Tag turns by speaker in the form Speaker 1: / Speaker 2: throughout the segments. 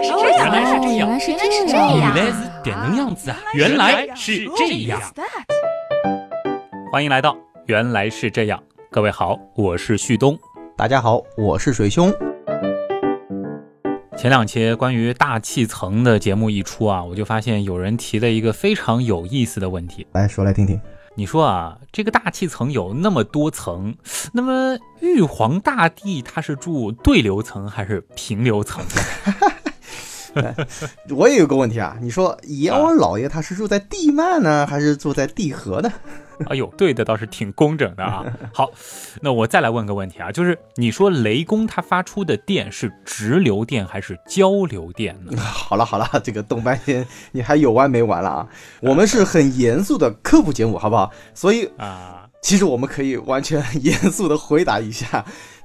Speaker 1: 来是这样，
Speaker 2: 原来是这样，
Speaker 1: 原来是这
Speaker 2: 原
Speaker 1: 样。
Speaker 2: 来是点能样子啊！原来是这样。欢迎来到《原来是这样》，各位好，我是旭东。
Speaker 3: 大家好，我是水兄。
Speaker 2: 前两期关于大气层的节目一出啊，我就发现有人提了一个非常有意思的问题。
Speaker 3: 来说来听听。
Speaker 2: 你说啊，这个大气层有那么多层，那么玉皇大帝他是住对流层还是平流层呢？
Speaker 3: 我也有个问题啊，你说阎王老爷他是住在地幔呢，还是住在地核呢？
Speaker 2: 哎呦，对的倒是挺工整的啊。好，那我再来问个问题啊，就是你说雷公他发出的电是直流电还是交流电呢？
Speaker 3: 好了好了，这个动半天你还有完没完了啊？我们是很严肃的科普节目，好不好？所以
Speaker 2: 啊，
Speaker 3: 其实我们可以完全严肃的回答一下，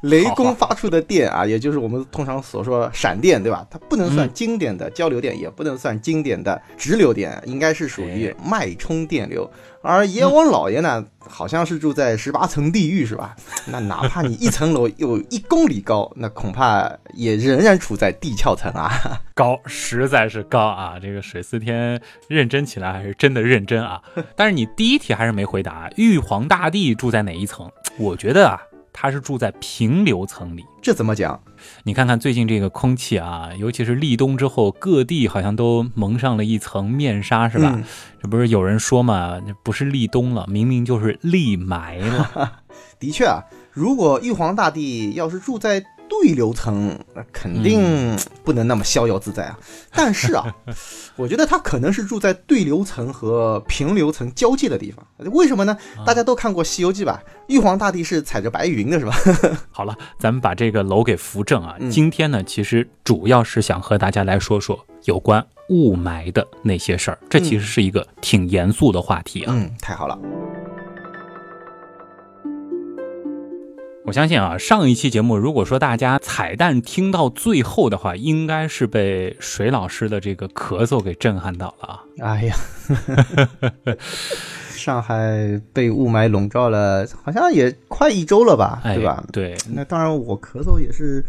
Speaker 3: 雷公发出的电啊，也就是我们通常所说闪电，对吧？它不能算经典的交流电，也不能算经典的直流电，应该是属于脉冲电流。而阎王老爷呢，好像是住在十八层地狱，是吧？那哪怕你一层楼有一公里高，那恐怕也仍然处在地壳层啊。
Speaker 2: 高，实在是高啊！这个水司天认真起来还是真的认真啊。但是你第一题还是没回答，玉皇大帝住在哪一层？我觉得啊，他是住在平流层里。
Speaker 3: 这怎么讲？
Speaker 2: 你看看最近这个空气啊，尤其是立冬之后，各地好像都蒙上了一层面纱，是吧？
Speaker 3: 嗯
Speaker 2: 这不是有人说嘛，这不是立冬了，明明就是立霾了。
Speaker 3: 的确啊，如果玉皇大帝要是住在对流层，那肯定不能那么逍遥自在啊。但是啊，我觉得他可能是住在对流层和平流层交界的地方。为什么呢？大家都看过《西游记》吧？玉皇大帝是踩着白云的，是吧？
Speaker 2: 好了，咱们把这个楼给扶正啊。
Speaker 3: 嗯
Speaker 2: 今天呢，其实主要是想和大家来说说有关雾霾的那些事儿，这其实是一个挺严肃的话题啊。
Speaker 3: 嗯，太好了。
Speaker 2: 我相信啊，上一期节目如果说大家彩蛋听到最后的话，应该是被水老师的这个咳嗽给震撼到了啊。
Speaker 3: 哎呀，上海被雾霾笼罩了，好像也快一周了吧，
Speaker 2: 哎，
Speaker 3: 对吧？
Speaker 2: 对，
Speaker 3: 那当然，我咳嗽也是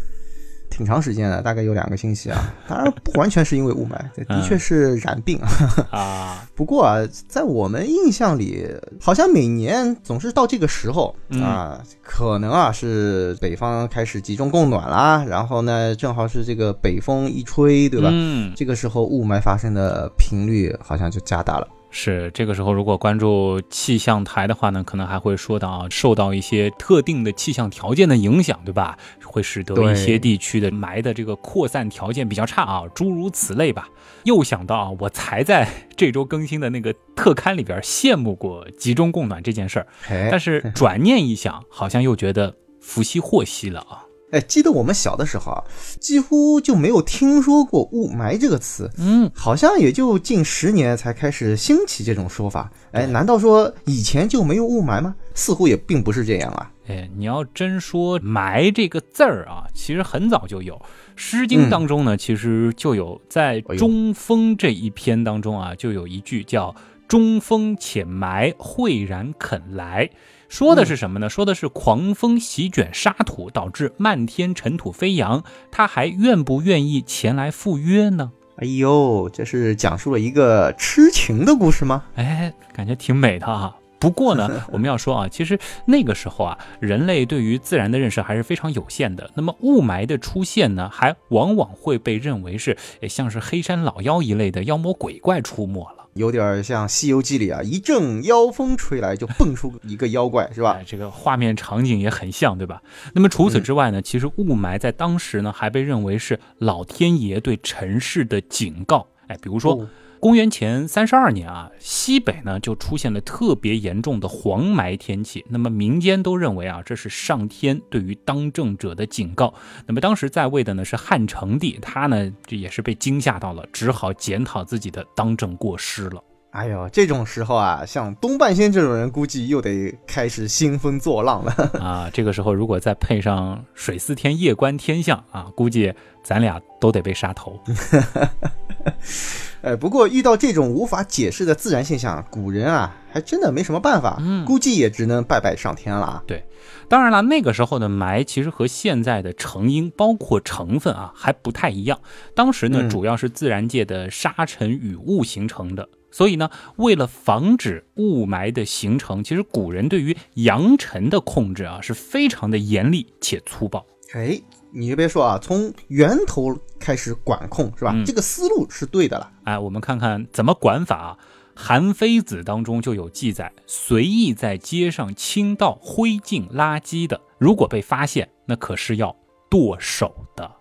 Speaker 3: 挺长时间的，大概有两个星期啊。当然，不完全是因为雾霾，这的确是染病啊。
Speaker 2: 啊，
Speaker 3: 不过啊，在我们印象里，好像每年总是到这个时候
Speaker 2: 嗯
Speaker 3: 啊，可能啊是北方开始集中供暖啦，然后呢，正好是这个北风一吹，对吧？
Speaker 2: 嗯，
Speaker 3: 这个时候雾霾发生的频率好像就加大了。
Speaker 2: 是这个时候，如果关注气象台的话呢，可能还会说到，受到一些特定的气象条件的影响，对吧？会使得一些地区的霾的这个扩散条件比较差啊，诸如此类吧。又想到啊，我才在这周更新的那个特刊里边羡慕过集中供暖这件事儿，但是转念一想，好像又觉得福兮祸兮了啊。
Speaker 3: 哎，记得我们小的时候啊，几乎就没有听说过雾霾这个词，
Speaker 2: 嗯，
Speaker 3: 好像也就近十年才开始兴起这种说法。哎，难道说以前就没有雾霾吗？似乎也并不是这样啊。
Speaker 2: 哎，你要真说“霾”这个字儿啊，其实很早就有，《诗经》当中呢，其实就有在中风这一篇当中啊，就有一句叫“中风且埋，惠然肯来”，说的是什么呢？说的是狂风席卷沙土，导致漫天尘土飞扬，他还愿不愿意前来赴约呢？
Speaker 3: 哎呦，这是讲述了一个痴情的故事吗？
Speaker 2: 哎，感觉挺美的啊。不过呢，我们要说啊，其实那个时候啊，人类对于自然的认识还是非常有限的。那么雾霾的出现呢，还往往会被认为是，诶像是黑山老妖一类的妖魔鬼怪出没了。
Speaker 3: 有点像《西游记》里啊，一阵妖风吹来就蹦出一个妖怪，是吧
Speaker 2: 哎？这个画面场景也很像，对吧？那么除此之外呢，其实雾霾在当时呢，还被认为是老天爷对尘世的警告。哎，比如说。
Speaker 3: 哦
Speaker 2: 公元前三十二年啊，西北呢就出现了特别严重的黄霾天气。那么民间都认为啊，这是上天对于当政者的警告。那么当时在位的呢是汉成帝，他呢这也是被惊吓到了，只好检讨自己的当政过失了。
Speaker 3: 哎呦，这种时候啊，像东半仙这种人，估计又得开始兴风作浪了
Speaker 2: 啊。这个时候如果再配上水司天夜观天象啊，估计咱俩都得被杀头。
Speaker 3: 哎，不过遇到这种无法解释的自然现象，古人啊还真的没什么办法，估计也只能拜拜上天了啊。
Speaker 2: 对，当然了，那个时候的霾其实和现在的成因包括成分啊还不太一样。当时呢，主要是自然界的沙尘雨雾形成的，所以呢，为了防止雾霾的形成，其实古人对于扬尘的控制啊是非常的严厉且粗暴。
Speaker 3: 哎。你别说啊，从源头开始管控是吧？这个思路是对的了。
Speaker 2: 哎，我们看看怎么管法啊？《韩非子》当中就有记载：随意在街上倾倒灰烬垃圾的，如果被发现，那可是要剁手的。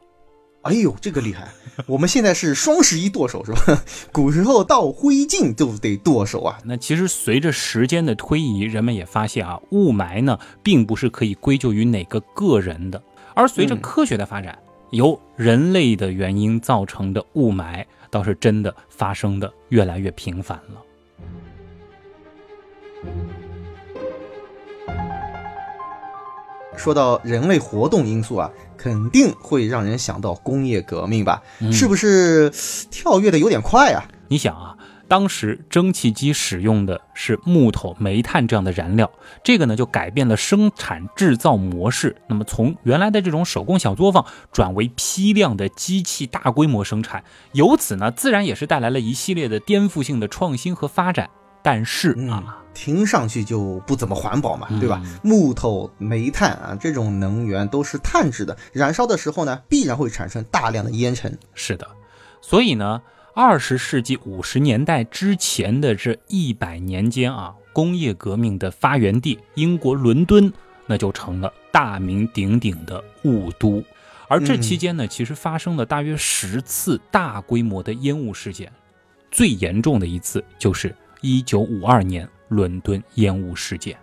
Speaker 3: 哎呦，这个厉害！我们现在是双十一剁手是吧？古时候倒灰烬就得剁手啊。
Speaker 2: 那其实随着时间的推移，人们也发现啊，雾霾呢，并不是可以归咎于哪个个人的。而随着科学的发展，由人类的原因造成的雾霾倒是真的发生的越来越频繁了。
Speaker 3: 说到人类活动因素啊，肯定会让人想到工业革命吧？是不是跳跃的有点快啊？
Speaker 2: 你想啊。当时蒸汽机使用的是木头、煤炭这样的燃料，这个呢就改变了生产制造模式。那么从原来的这种手工小作坊转为批量的机器大规模生产，由此呢自然也是带来了一系列的颠覆性的创新和发展。但是啊，
Speaker 3: 听上去就不怎么环保嘛，对吧？木头、煤炭啊这种能源都是碳质的，燃烧的时候呢必然会产生大量的烟尘。
Speaker 2: 是的，所以呢。二十世纪五十年代之前的这一百年间啊，工业革命的发源地英国伦敦，那就成了大名鼎鼎的雾都。而这期间呢，其实发生了大约十次大规模的烟雾事件，最严重的一次就是一九五二年伦敦烟雾事件。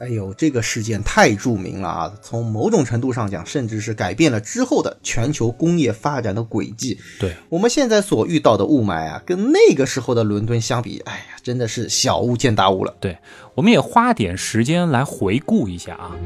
Speaker 3: 哎呦，这个事件太著名了啊！从某种程度上讲，甚至是改变了之后的全球工业发展的轨迹。
Speaker 2: 对
Speaker 3: 我们现在所遇到的雾霾啊，跟那个时候的伦敦相比，哎呀，真的是小巫见大巫了。
Speaker 2: 对，我们也花点时间来回顾一下啊。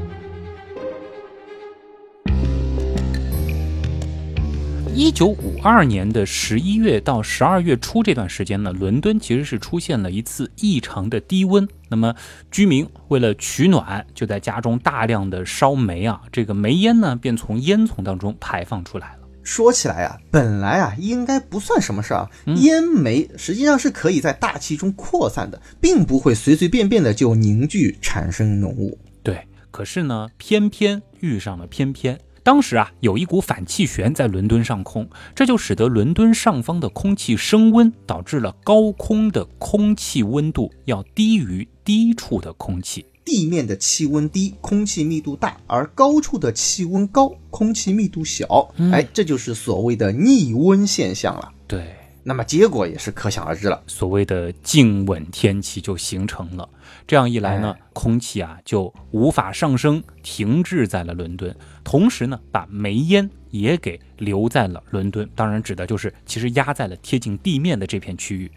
Speaker 2: 一九五二年的十一月到十二月初这段时间呢，伦敦其实是出现了一次异常的低温。那么居民为了取暖，就在家中大量的烧煤啊，这个煤烟呢便从烟囱当中排放出来了。
Speaker 3: 说起来啊，本来啊应该不算什么事儿啊，烟煤实际上是可以在大气中扩散的，并不会随随便便的就凝聚产生浓雾。
Speaker 2: 对，可是呢，偏偏遇上了偏偏。当时啊，有一股反气旋在伦敦上空，这就使得伦敦上方的空气升温，导致了高空的空气温度要低于低处的空气。
Speaker 3: 地面的气温低，空气密度大，而高处的气温高，空气密度小。哎，这就是所谓的逆温现象了。
Speaker 2: 对。
Speaker 3: 那么结果也是可想而知了，
Speaker 2: 所谓的静稳天气就形成了。这样一来呢，空气啊就无法上升，停滞在了伦敦。同时呢，把煤烟也给留在了伦敦。当然，指的就是其实压在了贴近地面的这片区域。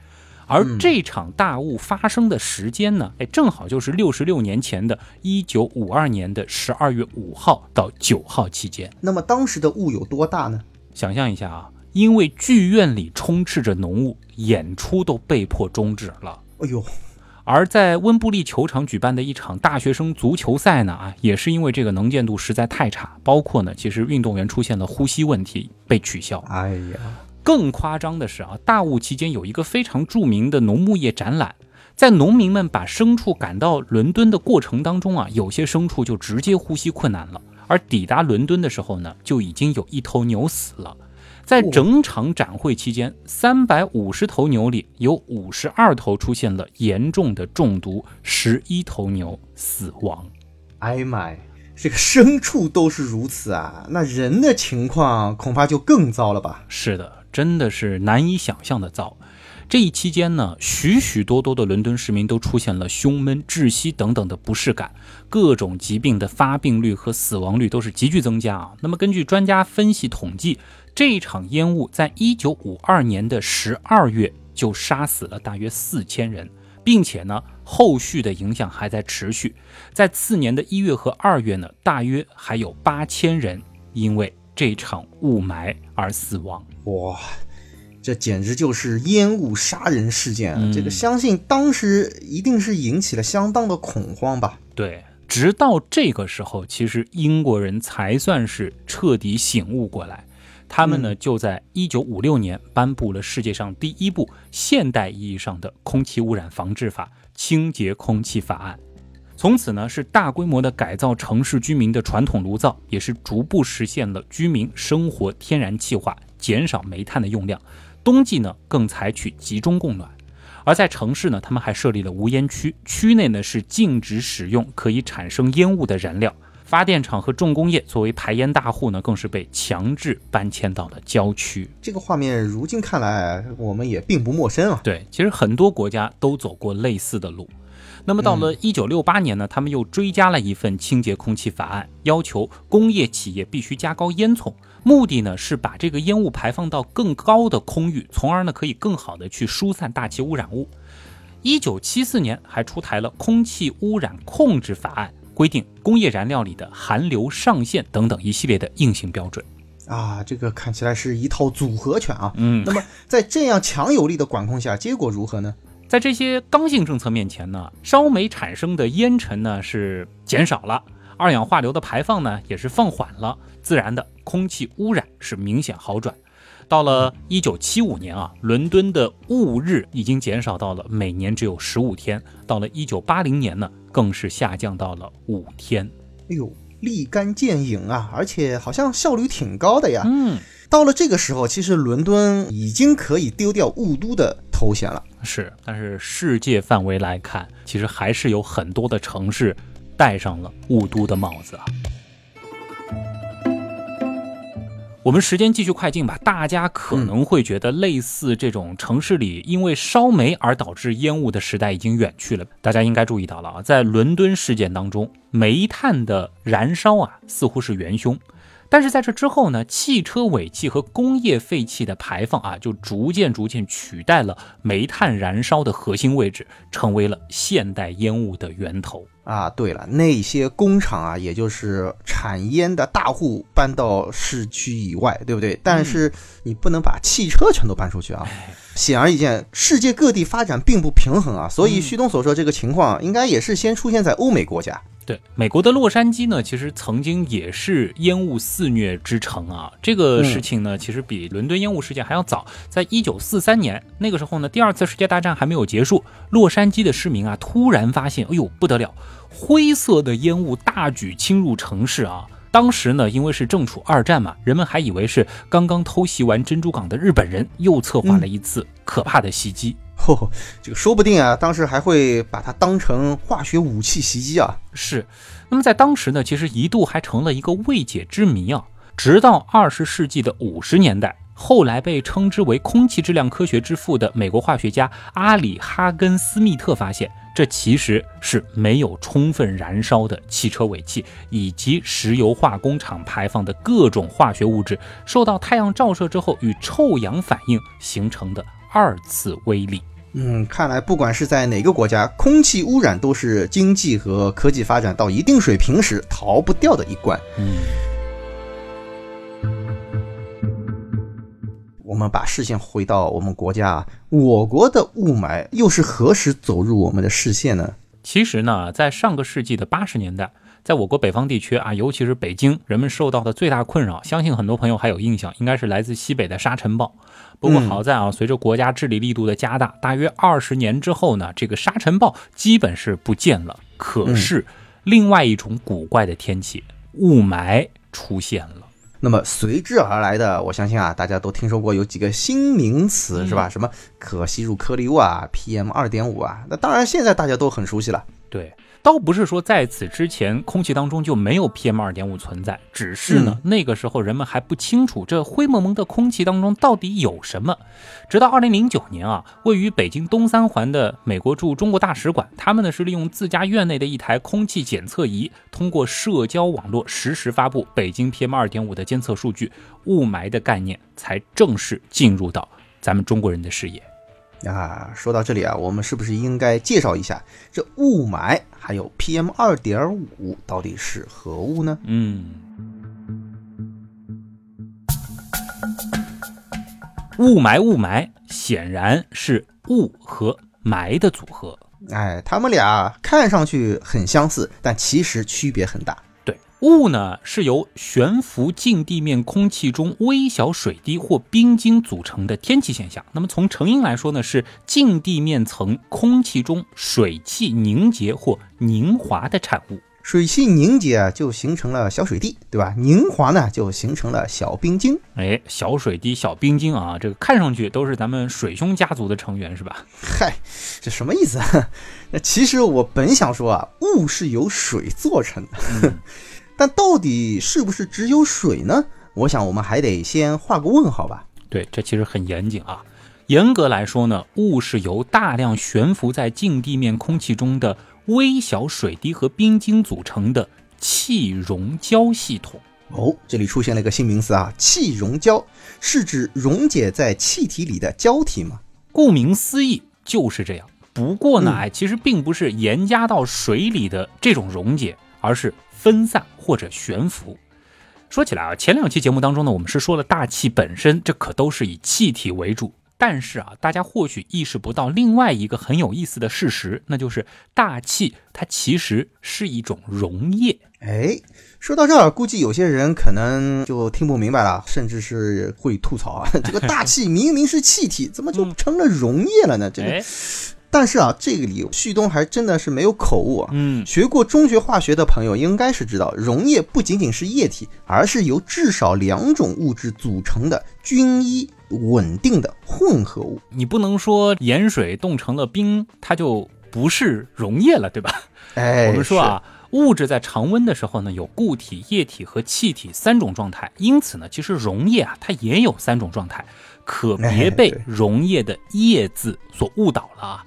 Speaker 2: 而这场大雾发生的时间呢，哎，正好就是六十六年前的一九五二年的十二月五号到九号期间。
Speaker 3: 那么当时的雾有多大呢？
Speaker 2: 想象一下啊。因为剧院里充斥着浓雾，演出都被迫终止了。
Speaker 3: 哎呦，
Speaker 2: 而在温布利球场举办的一场大学生足球赛呢，啊，也是因为这个能见度实在太差，包括呢，其实运动员出现了呼吸问题，被取消。
Speaker 3: 哎呀，
Speaker 2: 更夸张的是啊，大雾期间有一个非常著名的农牧业展览，在农民们把牲畜赶到伦敦的过程当中啊，有些牲畜就直接呼吸困难了，而抵达伦敦的时候呢，就已经有一头牛死了。在整场展会期间，三百五十头牛里有五十二头出现了严重的中毒，十一头牛死亡。
Speaker 3: 哎妈呀，这个牲畜都是如此啊，那人的情况恐怕就更糟了吧？
Speaker 2: 是的，真的是难以想象的糟。这一期间呢，许许多多的伦敦市民都出现了胸闷、窒息等等的不适感，各种疾病的发病率和死亡率都是急剧增加啊。那么根据专家分析统计。这一场烟雾在一九五二年的十二月就杀死了大约四千人，并且呢，后续的影响还在持续。在次年的一月和二月呢，大约还有八千人因为这场雾霾而死亡。
Speaker 3: 哇！这简直就是烟雾杀人事件啊！这个相信当时一定是引起了相当的恐慌吧？
Speaker 2: 对，直到这个时候，其实英国人才算是彻底醒悟过来。他们呢，就在一九五六年颁布了世界上第一部现代意义上的空气污染防治法——清洁空气法案。从此呢，是大规模的改造城市居民的传统炉灶，也是逐步实现了居民生活天然气化，减少煤炭的用量。冬季呢，更采取集中供暖，而在城市呢，他们还设立了无烟区，区内呢是禁止使用可以产生烟雾的燃料，发电厂和重工业作为排烟大户呢，更是被强制搬迁到了郊区。
Speaker 3: 这个画面如今看来，我们也并不陌生啊。
Speaker 2: 对，其实很多国家都走过类似的路。那么到了一九六八年呢，他们又追加了一份清洁空气法案，要求工业企业必须加高烟囱。目的呢是把这个烟雾排放到更高的空域，从而呢可以更好的去疏散大气污染物。一九七四年还出台了空气污染控制法案，规定工业燃料里的含硫上限等等一系列的硬性标准。
Speaker 3: 啊，这个看起来是一套组合拳啊。
Speaker 2: 嗯，
Speaker 3: 那么在这样强有力的管控下，结果如何呢？
Speaker 2: 在这些刚性政策面前呢，烧煤产生的烟尘呢是减少了。二氧化硫的排放呢也是放缓了，自然的空气污染是明显好转。到了一九七五年啊，伦敦的雾日已经减少到了每年只有十五天。到了一九八零年呢，更是下降到了五天。
Speaker 3: 哎呦，立竿见影啊！而且好像效率挺高的呀。
Speaker 2: 嗯，
Speaker 3: 到了这个时候，其实伦敦已经可以丢掉雾都的头衔了。
Speaker 2: 是，但是世界范围来看，其实还是有很多的城市。戴上了雾都的帽子啊！我们时间继续快进吧。大家可能会觉得，类似这种城市里因为烧煤而导致烟雾的时代已经远去了。大家应该注意到了啊，在伦敦事件当中，煤炭的燃烧啊似乎是元凶。但是在这之后呢，汽车尾气和工业废气的排放啊，就逐渐逐渐取代了煤炭燃烧的核心位置，成为了现代烟雾的源头
Speaker 3: 啊。对了，那些工厂啊，也就是产烟的大户搬到市区以外，对不对？但是你不能把汽车全都搬出去啊。显而易见，世界各地发展并不平衡啊，所以旭东所说这个情况，应该也是先出现在欧美国家。
Speaker 2: 对，美国的洛杉矶呢，其实曾经也是烟雾肆虐之城啊。这个事情呢，其实比伦敦烟雾事件还要早，在一九四三年那个时候呢，第二次世界大战还没有结束，洛杉矶的市民啊，突然发现，哎呦不得了，灰色的烟雾大举侵入城市啊。当时呢，因为是正处二战嘛，人们还以为是刚刚偷袭完珍珠港的日本人又策划了一次可怕的袭击。
Speaker 3: 嚯，这个说不定啊，当时还会把它当成化学武器袭击啊。
Speaker 2: 是，那么在当时呢，其实一度还成了一个未解之谜啊。直到二十世纪的五十年代，后来被称之为空气质量科学之父的美国化学家阿里哈根斯密特发现，这其实是没有充分燃烧的汽车尾气以及石油化工厂排放的各种化学物质，受到太阳照射之后与臭氧反应形成的。二次威力，
Speaker 3: 嗯，看来不管是在哪个国家，空气污染都是经济和科技发展到一定水平时逃不掉的一关。
Speaker 2: 嗯，
Speaker 3: 我们把视线回到我们国家，我国的雾霾又是何时走入我们的视线呢？
Speaker 2: 其实呢，在上个世纪的八十年代。在我国北方地区啊，尤其是北京，人们受到的最大困扰，相信很多朋友还有印象，应该是来自西北的沙尘暴。不过好在啊，随着国家治理力度的加大，大约二十年之后呢，这个沙尘暴基本是不见了。可是，另外一种古怪的天气雾霾出现了。
Speaker 3: 那么随之而来的，我相信啊，大家都听说过有几个新名词是吧？什么可吸入颗粒物啊，PM 二点五啊。那当然，现在大家都很熟悉了。
Speaker 2: 对。倒不是说在此之前空气当中就没有 PM 二点五存在，只是呢那个时候人们还不清楚这灰蒙蒙的空气当中到底有什么。直到二零零九年啊，位于北京东三环的美国驻中国大使馆，他们呢是利用自家院内的一台空气检测仪，通过社交网络实时发布北京 PM 二点五的监测数据，雾霾的概念才正式进入到咱们中国人的视野。
Speaker 3: 啊，说到这里啊，我们是不是应该介绍一下这雾霾还有 PM 二点五到底是何物呢？
Speaker 2: 嗯，雾霾雾霾显然是雾和霾的组合。
Speaker 3: 哎，它们俩看上去很相似，但其实区别很大。
Speaker 2: 对，雾呢是由悬浮近地面空气中微小水滴或冰晶组成的天气现象。那么从成因来说呢，是近地面层空气中水汽凝结或凝华的产物。
Speaker 3: 水汽凝结啊，就形成了小水滴，对吧？凝华呢，就形成了小冰晶。
Speaker 2: 哎，小水滴、小冰晶啊，这个看上去都是咱们水兄家族的成员，是吧？
Speaker 3: 嗨，这什么意思？那其实我本想说啊，雾是由水做成的，但到底是不是只有水呢？我想我们还得先画个问号吧。
Speaker 2: 对，这其实很严谨啊。严格来说呢，雾是由大量悬浮在近地面空气中的。微小水滴和冰晶组成的气溶胶系统
Speaker 3: 哦，这里出现了一个新名词啊，气溶胶是指溶解在气体里的胶体吗？
Speaker 2: 顾名思义就是这样。不过呢，哎，其实并不是盐加到水里的这种溶解，而是分散或者悬浮。说起来啊，前两期节目当中呢，我们是说了大气本身，这可都是以气体为主。但是啊，大家或许意识不到另外一个很有意思的事实，那就是大气它其实是一种溶液。
Speaker 3: 哎，说到这儿，估计有些人可能就听不明白了，甚至是会吐槽啊，这个大气明明是气体，怎么就成了溶液了呢？这个。但是啊，这个里旭东还真的是没有口误啊。
Speaker 2: 嗯，
Speaker 3: 学过中学化学的朋友应该是知道，溶液不仅仅是液体，而是由至少两种物质组成的均一稳定的混合物。
Speaker 2: 你不能说盐水冻成了冰，它就不是溶液了，对吧？
Speaker 3: 哎，
Speaker 2: 我们说啊，物质在常温的时候呢，有固体、液体和气体三种状态。因此呢，其实溶液啊，它也有三种状态，可别被溶液的“液”字所误导了啊。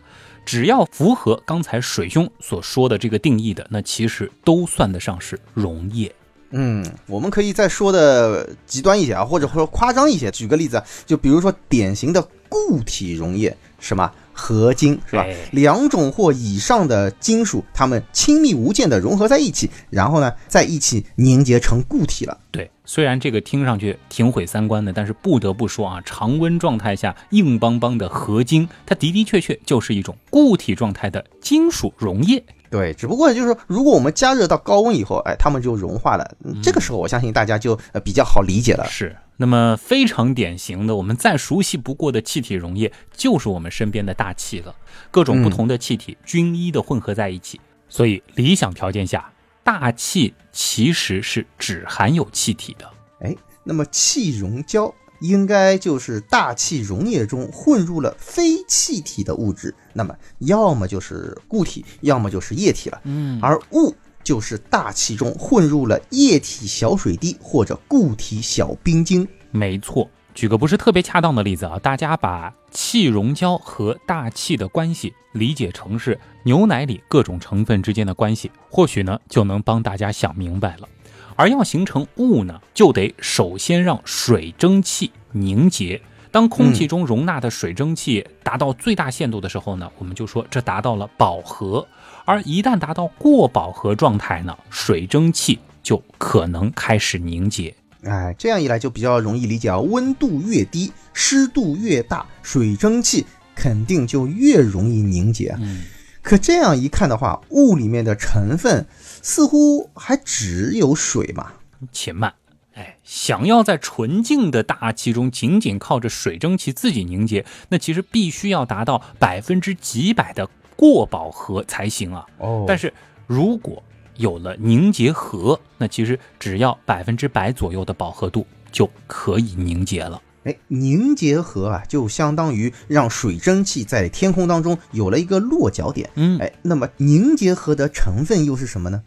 Speaker 2: 只要符合刚才水兄所说的这个定义的，那其实都算得上是溶液。
Speaker 3: 嗯，我们可以再说的极端一些啊，或者说夸张一些。举个例子，就比如说典型的固体溶液，什么？合金是吧？两种或以上的金属，它们亲密无间的融合在一起，然后呢，在一起凝结成固体了。
Speaker 2: 对，虽然这个听上去挺毁三观的，但是不得不说啊，常温状态下硬邦邦的合金，它的的确确就是一种固体状态的金属溶液。
Speaker 3: 对，只不过就是说，如果我们加热到高温以后，哎，它们就融化了。这个时候，我相信大家就呃比较好理解了。
Speaker 2: 是。那么非常典型的，我们再熟悉不过的气体溶液，就是我们身边的大气了。各种不同的气体均一的混合在一起，所以理想条件下，大气其实是只含有气体的。
Speaker 3: 哎，那么气溶胶应该就是大气溶液中混入了非气体的物质，那么要么就是固体，要么就是液体了。
Speaker 2: 嗯，
Speaker 3: 而雾。就是大气中混入了液体小水滴或者固体小冰晶。
Speaker 2: 没错，举个不是特别恰当的例子啊，大家把气溶胶和大气的关系理解成是牛奶里各种成分之间的关系，或许呢就能帮大家想明白了。而要形成雾呢，就得首先让水蒸气凝结。当空气中容纳的水蒸气达到最大限度的时候呢，我们就说这达到了饱和。而一旦达到过饱和状态呢，水蒸气就可能开始凝结。
Speaker 3: 哎，这样一来就比较容易理解啊。温度越低，湿度越大，水蒸气肯定就越容易凝结。
Speaker 2: 嗯，
Speaker 3: 可这样一看的话，雾里面的成分似乎还只有水嘛？
Speaker 2: 且慢，哎，想要在纯净的大气中仅仅靠着水蒸气自己凝结，那其实必须要达到百分之几百的。过饱和才行啊！
Speaker 3: 哦，
Speaker 2: 但是如果有了凝结核，那其实只要百分之百左右的饱和度就可以凝结了。
Speaker 3: 哎，凝结核啊，就相当于让水蒸气在天空当中有了一个落脚点。
Speaker 2: 嗯，
Speaker 3: 哎，那么凝结核的成分又是什么呢？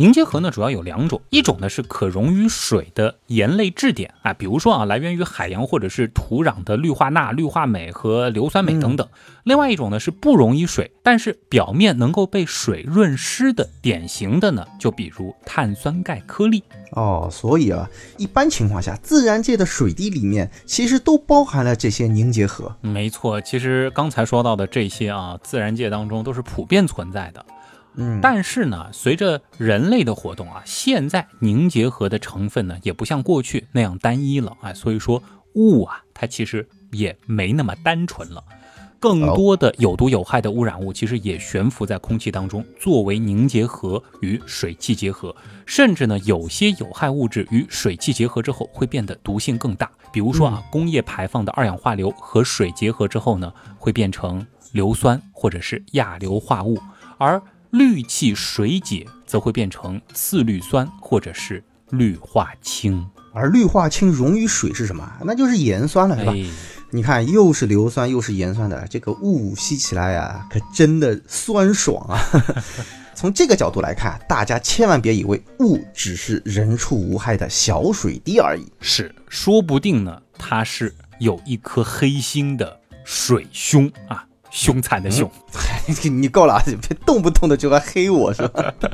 Speaker 2: 凝结核呢主要有两种，一种呢是可溶于水的盐类质点啊，比如说啊来源于海洋或者是土壤的氯化钠、氯化镁和硫酸镁等等。另外一种呢是不溶于水，但是表面能够被水润湿的，典型的呢就比如碳酸钙颗粒。
Speaker 3: 哦，所以啊，一般情况下，自然界的水滴里面其实都包含了这些凝结核。
Speaker 2: 没错，其实刚才说到的这些啊，自然界当中都是普遍存在的。
Speaker 3: 嗯，
Speaker 2: 但是呢，随着人类的活动啊，现在凝结核的成分呢，也不像过去那样单一了啊，所以说雾啊，它其实也没那么单纯了。更多的有毒有害的污染物，其实也悬浮在空气当中，作为凝结核与水汽结合，甚至呢，有些有害物质与水汽结合之后会变得毒性更大。比如说啊，工业排放的二氧化硫和水结合之后呢，会变成硫酸或者是亚硫化物，而氯气水解则会变成次氯酸或者是氯化氢。
Speaker 3: 而氯化氢溶于水是什么？那就是盐酸了，是吧？你看，又是硫酸又是盐酸的，这个雾吸起来呀，可真的酸爽啊！从这个角度来看，大家千万别以为雾只是人畜无害的小水滴而已，
Speaker 2: 是，说不定呢，它是有一颗黑心的水兄啊，凶残的凶。
Speaker 3: 你够了，别 动不动的就来黑我，是吧？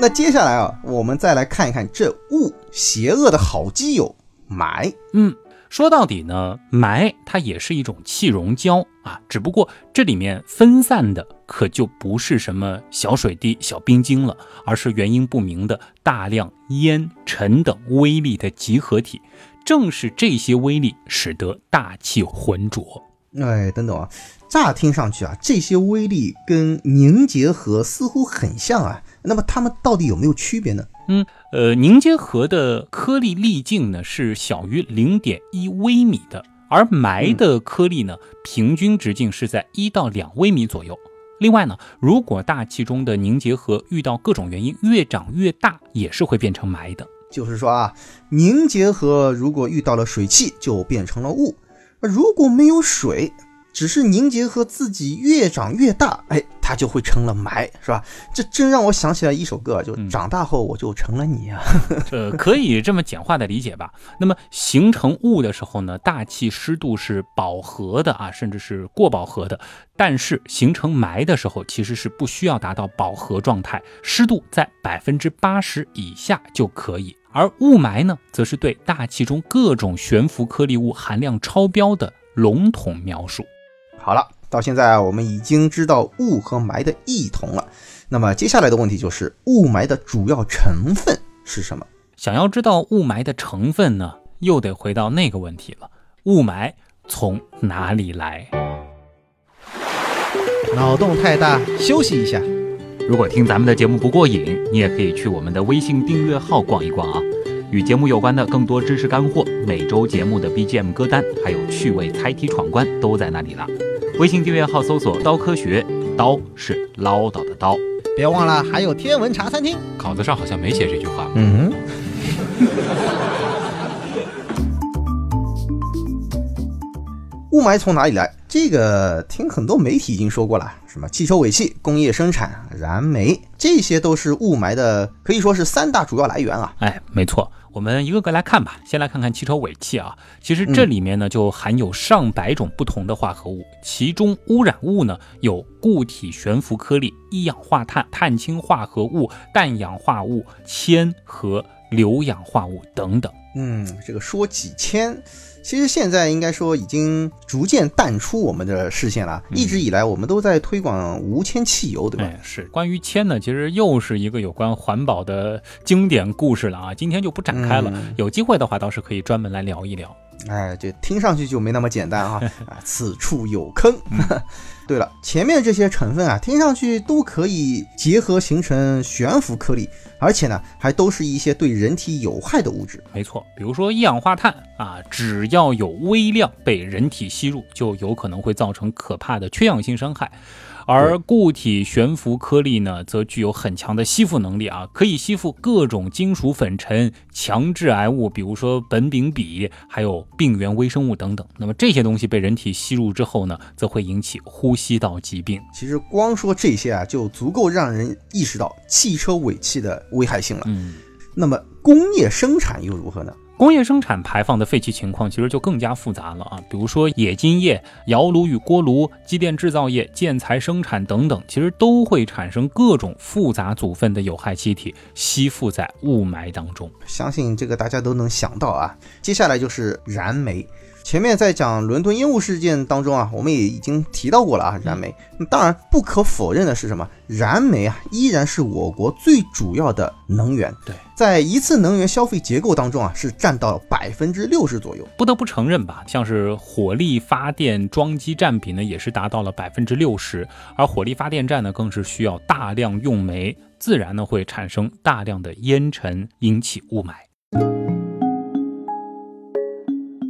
Speaker 3: 那接下来啊，我们再来看一看这雾邪恶的好基友霾。
Speaker 2: 嗯，说到底呢，霾它也是一种气溶胶啊，只不过这里面分散的可就不是什么小水滴、小冰晶了，而是原因不明的大量烟、尘等微粒的集合体。正是这些微粒使得大气浑浊。
Speaker 3: 哎，等等啊，乍听上去啊，这些微粒跟凝结核似乎很像啊。那么它们到底有没有区别呢？
Speaker 2: 嗯，呃，凝结核的颗粒粒径呢是小于零点一微米的，而霾的颗粒呢平均直径是在一到两微米左右。另外呢，如果大气中的凝结核遇到各种原因越长越大，也是会变成霾的。
Speaker 3: 就是说啊，凝结核如果遇到了水汽，就变成了雾；如果没有水，只是凝结核自己越长越大，哎，它就会成了霾，是吧？这真让我想起来一首歌，就长大后我就成了你啊。
Speaker 2: 呃，可以这么简化的理解吧？那么形成雾的时候呢，大气湿度是饱和的啊，甚至是过饱和的。但是形成霾的时候，其实是不需要达到饱和状态，湿度在百分之八十以下就可以。而雾霾呢，则是对大气中各种悬浮颗粒物含量超标的笼统描述。
Speaker 3: 好了，到现在啊，我们已经知道雾和霾的异同了。那么接下来的问题就是，雾霾的主要成分是什么？
Speaker 2: 想要知道雾霾的成分呢，又得回到那个问题了：雾霾从哪里来？
Speaker 1: 脑洞太大，休息一下。
Speaker 2: 如果听咱们的节目不过瘾，你也可以去我们的微信订阅号逛一逛啊。与节目有关的更多知识干货，每周节目的 BGM 歌单，还有趣味猜题闯关，都在那里了。微信订阅号搜索“刀科学”，刀是唠叨的刀。
Speaker 1: 别忘了还有天文茶餐厅，
Speaker 2: 稿子上好像没写这句话。
Speaker 3: 嗯。雾霾从哪里来？这个听很多媒体已经说过了，什么汽车尾气、工业生产、燃煤，这些都是雾霾的，可以说是三大主要来源啊。
Speaker 2: 哎，没错。我们一个个来看吧，先来看看汽车尾气啊，其实这里面呢就含有上百种不同的化合物，其中污染物呢有固体悬浮颗粒、一氧化碳、碳氢化合物、氮氧化物、铅和硫氧化物等等。
Speaker 3: 嗯，这个说几千。其实现在应该说已经逐渐淡出我们的视线了。一直以来，我们都在推广无铅汽油，对吧？
Speaker 2: 是。关于铅呢，其实又是一个有关环保的经典故事了啊。今天就不展开了，有机会的话倒是可以专门来聊一聊。
Speaker 3: 哎，这听上去就没那么简单啊！啊，此处有坑。对了，前面这些成分啊，听上去都可以结合形成悬浮颗粒，而且呢，还都是一些对人体有害的物质。
Speaker 2: 没错，比如说一氧化碳啊，只要有微量被人体吸入，就有可能会造成可怕的缺氧性伤害。而固体悬浮颗粒呢，则具有很强的吸附能力啊，可以吸附各种金属粉尘、强致癌物，比如说苯丙芘，还有病原微生物等等。那么这些东西被人体吸入之后呢，则会引起呼吸道疾病。
Speaker 3: 其实光说这些啊，就足够让人意识到汽车尾气的危害性了。
Speaker 2: 嗯，
Speaker 3: 那么工业生产又如何呢？
Speaker 2: 工业生产排放的废气情况其实就更加复杂了啊，比如说冶金业、窑炉与锅炉、机电制造业、建材生产等等，其实都会产生各种复杂组分的有害气体，吸附在雾霾当中。
Speaker 3: 相信这个大家都能想到啊。接下来就是燃煤。前面在讲伦敦烟雾事件当中啊，我们也已经提到过了啊，燃煤。那当然不可否认的是什么？燃煤啊，依然是我国最主要的能源。
Speaker 2: 对，
Speaker 3: 在一次能源消费结构当中啊，是占到百分之六十左右。
Speaker 2: 不得不承认吧，像是火力发电装机占比呢，也是达到了百分之六十。而火力发电站呢，更是需要大量用煤，自然呢会产生大量的烟尘，引起雾霾。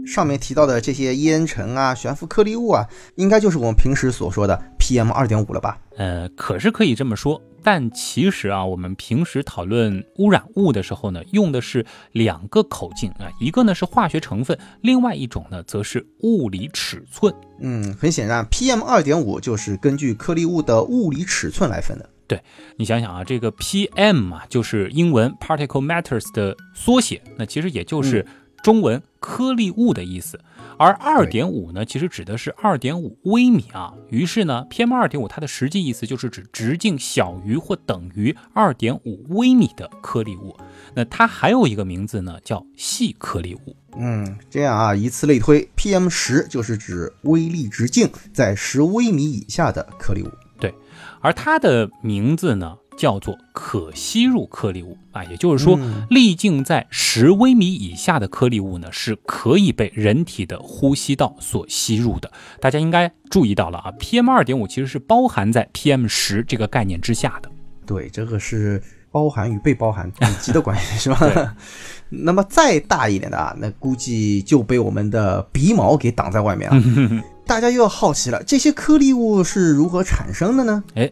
Speaker 3: 上面提到的这些烟尘啊、悬浮颗粒物啊，应该就是我们平时所说的 PM 二点五了吧？
Speaker 2: 呃，可是可以这么说，但其实啊，我们平时讨论污染物的时候呢，用的是两个口径啊，一个呢是化学成分，另外一种呢则是物理尺寸。
Speaker 3: 嗯，很显然，PM 二点五就是根据颗粒物的物理尺寸来分的。
Speaker 2: 对你想想啊，这个 PM 啊，就是英文 particle matters 的缩写，那其实也就是中文颗粒物的意思。而二点五呢，其实指的是二点五微米啊。于是呢，PM 二点五它的实际意思就是指直径小于或等于二点五微米的颗粒物。那它还有一个名字呢，叫细颗粒物。
Speaker 3: 嗯，这样啊，以此类推，PM 十就是指微粒直径在十微米以下的颗粒物。
Speaker 2: 对而它的名字呢，叫做可吸入颗粒物啊，也就是说，粒径在十微米以下的颗粒物呢，是可以被人体的呼吸道所吸入的。大家应该注意到了啊，PM 二点五其实是包含在 PM 十这个概念之下的。
Speaker 3: 对，这个是包含与被包含 等级的关系，是吧？那么再大一点的啊，那估计就被我们的鼻毛给挡在外面了。大家又要好奇了，这些颗粒物是如何产生的呢？
Speaker 2: 哎，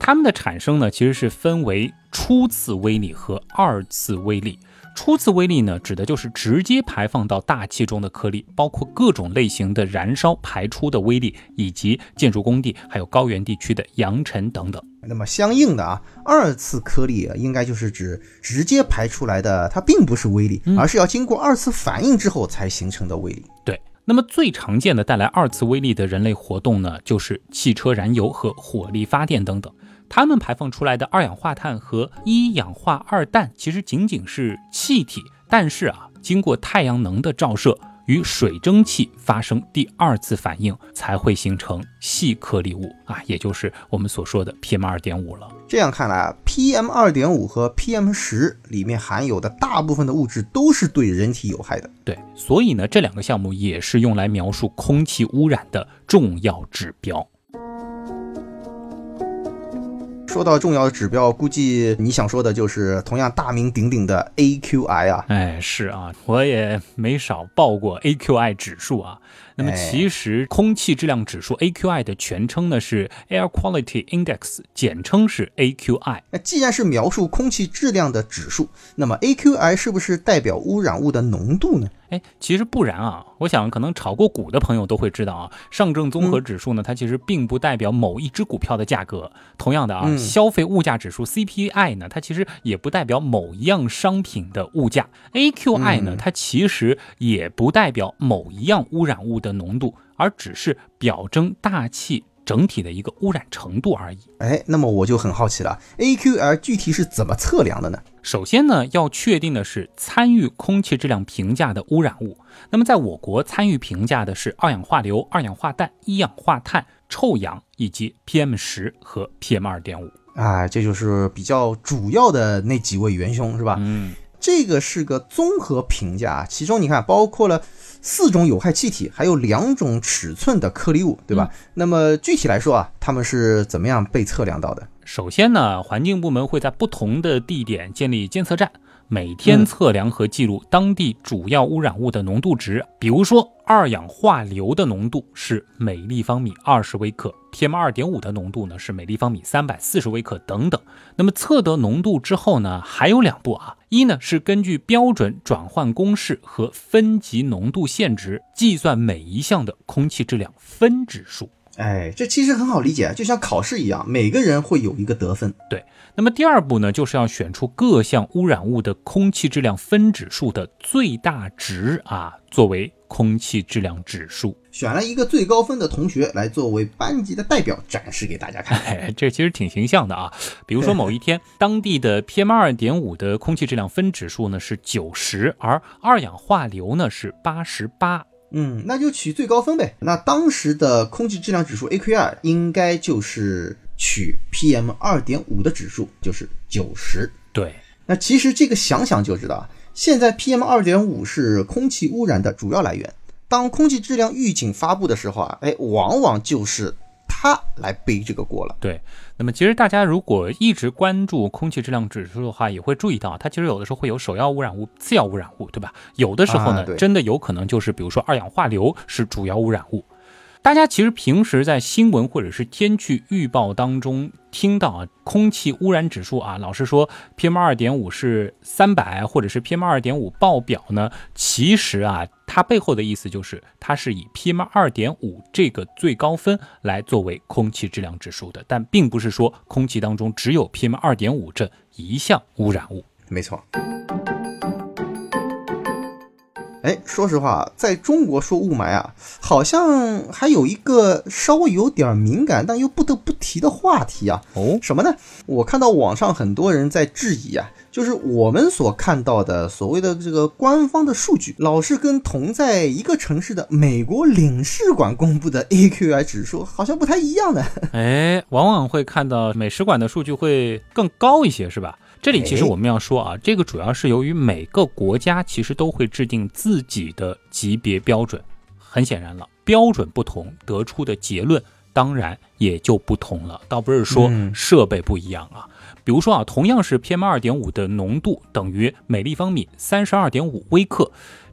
Speaker 2: 它们的产生呢，其实是分为初次微粒和二次微粒。初次微粒呢，指的就是直接排放到大气中的颗粒，包括各种类型的燃烧排出的微粒，以及建筑工地还有高原地区的扬尘等等。
Speaker 3: 那么相应的啊，二次颗粒啊，应该就是指直接排出来的，它并不是微粒，而是要经过二次反应之后才形成的微粒。
Speaker 2: 对。那么最常见的带来二次微粒的人类活动呢，就是汽车燃油和火力发电等等。它们排放出来的二氧化碳和一氧化二氮其实仅仅是气体，但是啊，经过太阳能的照射。与水蒸气发生第二次反应，才会形成细颗粒物啊，也就是我们所说的 PM 二点五了。
Speaker 3: 这样看来啊，PM 二点五和 PM 十里面含有的大部分的物质都是对人体有害的。
Speaker 2: 对，所以呢，这两个项目也是用来描述空气污染的重要指标。
Speaker 3: 说到重要的指标，估计你想说的就是同样大名鼎鼎的 AQI 啊。
Speaker 2: 哎，是啊，我也没少报过 AQI 指数啊。那么其实空气质量指数 AQI 的全称呢是 Air Quality Index，简称是 AQI。
Speaker 3: 那既然是描述空气质量的指数，那么 AQI 是不是代表污染物的浓度呢？
Speaker 2: 哎，其实不然啊！我想可能炒过股的朋友都会知道啊，上证综合指数呢，它其实并不代表某一只股票的价格。同样的啊，消费物价指数 CPI 呢，它其实也不代表某一样商品的物价。AQI 呢，它其实也不代表某一样污染物的浓度，而只是表征大气。整体的一个污染程度而已。
Speaker 3: 哎，那么我就很好奇了，AQR 具体是怎么测量的呢？
Speaker 2: 首先呢，要确定的是参与空气质量评价的污染物。那么在我国参与评价的是二氧化硫、二氧化氮、一氧化碳、臭氧以及 PM 十和 PM 二点五。
Speaker 3: 啊，这就是比较主要的那几位元凶，是吧？
Speaker 2: 嗯，
Speaker 3: 这个是个综合评价，其中你看包括了。四种有害气体，还有两种尺寸的颗粒物，对吧？那么具体来说啊，它们是怎么样被测量到的？
Speaker 2: 首先呢，环境部门会在不同的地点建立监测站，每天测量和记录当地主要污染物的浓度值，比如说二氧化硫的浓度是每立方米二十微克，PM 二点五的浓度呢是每立方米三百四十微克等等。那么测得浓度之后呢，还有两步啊，一呢是根据标准转换公式和分级浓度限值计算每一项的空气质量分指数。
Speaker 3: 哎，这其实很好理解，就像考试一样，每个人会有一个得分。
Speaker 2: 对，那么第二步呢，就是要选出各项污染物的空气质量分指数的最大值啊，作为空气质量指数。
Speaker 3: 选了一个最高分的同学来作为班级的代表展示给大家看。
Speaker 2: 哎，这其实挺形象的啊。比如说某一天，当地的 PM 二点五的空气质量分指数呢是九十，而二氧化硫呢是八十八。
Speaker 3: 嗯，那就取最高分呗。那当时的空气质量指数 AQI 应该就是取 PM 二点五的指数，就是九十。
Speaker 2: 对，
Speaker 3: 那其实这个想想就知道啊，现在 PM 二点五是空气污染的主要来源。当空气质量预警发布的时候啊，哎，往往就是它来背这个锅了。
Speaker 2: 对。那么，其实大家如果一直关注空气质量指数的话，也会注意到，它其实有的时候会有首要污染物、次要污染物，对吧？有的时候呢，真的有可能就是，比如说二氧化硫是主要污染物。大家其实平时在新闻或者是天气预报当中听到啊，空气污染指数啊，老是说 PM 二点五是三百，或者是 PM 二点五爆表呢，其实啊，它背后的意思就是它是以 PM 二点五这个最高分来作为空气质量指数的，但并不是说空气当中只有 PM 二点五这一项污染物。
Speaker 3: 没错。哎，说实话，在中国说雾霾啊，好像还有一个稍微有点敏感，但又不得不提的话题啊。
Speaker 2: 哦，
Speaker 3: 什么呢？我看到网上很多人在质疑啊，就是我们所看到的所谓的这个官方的数据，老是跟同在一个城市的美国领事馆公布的 AQI 指数好像不太一样的。
Speaker 2: 哎，往往会看到美使馆的数据会更高一些，是吧？这里其实我们要说啊，这个主要是由于每个国家其实都会制定自己的级别标准，很显然了，标准不同，得出的结论当然也就不同了。倒不是说设备不一样啊，比如说啊，同样是 PM 二点五的浓度等于每立方米三十二点五微克。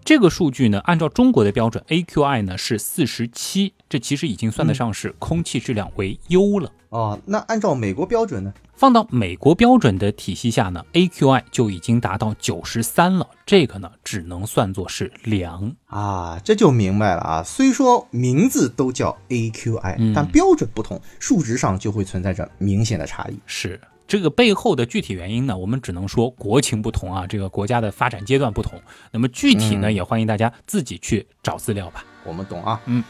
Speaker 2: 这个数据呢，按照中国的标准，AQI 呢是四十七，这其实已经算得上是空气质量为优了
Speaker 3: 哦。那按照美国标准呢，
Speaker 2: 放到美国标准的体系下呢，AQI 就已经达到九十三了。这个呢，只能算作是良
Speaker 3: 啊，这就明白了啊。虽说名字都叫 AQI，但标准不同，数值上就会存在着明显的差异。
Speaker 2: 是。这个背后的具体原因呢，我们只能说国情不同啊，这个国家的发展阶段不同。那么具体呢，也欢迎大家自己去找资料吧。
Speaker 3: 我们懂啊，
Speaker 2: 嗯。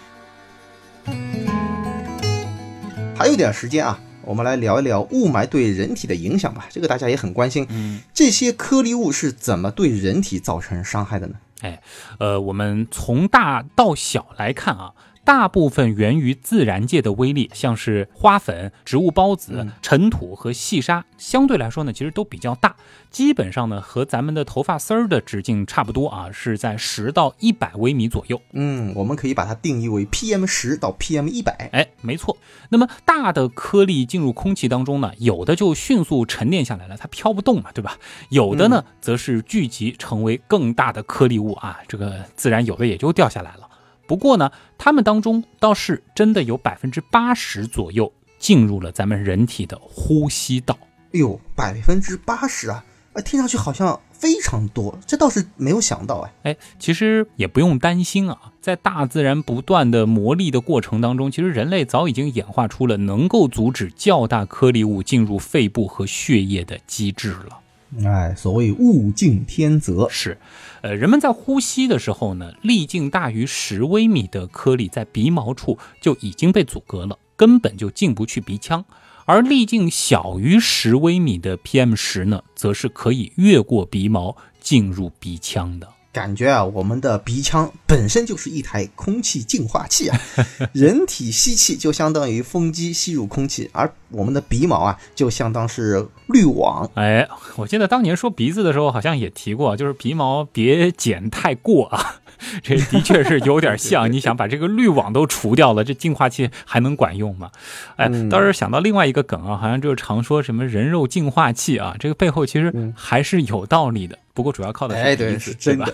Speaker 3: 还有点时间啊，我们来聊一聊雾霾对人体的影响吧。这个大家也很关心。
Speaker 2: 嗯，
Speaker 3: 这些颗粒物是怎么对人体造成伤害的呢？
Speaker 2: 哎，呃，我们从大到小来看啊。大部分源于自然界的微粒，像是花粉、植物孢子、尘土和细沙，相对来说呢，其实都比较大。基本上呢，和咱们的头发丝儿的直径差不多啊，是在十到一百微米左右。
Speaker 3: 嗯，我们可以把它定义为 PM 十到 PM 一百。
Speaker 2: 哎，没错。那么大的颗粒进入空气当中呢，有的就迅速沉淀下来了，它飘不动嘛，对吧？有的呢，则是聚集成为更大的颗粒物啊，这个自然有的也就掉下来了。不过呢，它们当中倒是真的有百分之八十左右进入了咱们人体的呼吸道。
Speaker 3: 哎呦，百分之八十啊！哎，听上去好像非常多，这倒是没有想到哎。
Speaker 2: 哎，其实也不用担心啊，在大自然不断的磨砺的过程当中，其实人类早已经演化出了能够阻止较大颗粒物进入肺部和血液的机制了。
Speaker 3: 哎，所谓物竞天择。
Speaker 2: 是，呃，人们在呼吸的时候呢，粒径大于十微米的颗粒在鼻毛处就已经被阻隔了，根本就进不去鼻腔；而粒径小于十微米的 PM 十呢，则是可以越过鼻毛进入鼻腔的。
Speaker 3: 感觉啊，我们的鼻腔本身就是一台空气净化器啊，人体吸气就相当于风机吸入空气，而我们的鼻毛啊就相当是滤网。
Speaker 2: 哎，我记得当年说鼻子的时候，好像也提过，就是鼻毛别剪太过啊。这的确是有点像，你想把这个滤网都除掉了，这净化器还能管用吗？哎，倒是想到另外一个梗啊，好像就是常说什么人肉净化器啊，这个背后其实还是有道理的。不过主要靠的是鼻子，
Speaker 3: 是真
Speaker 2: 吧。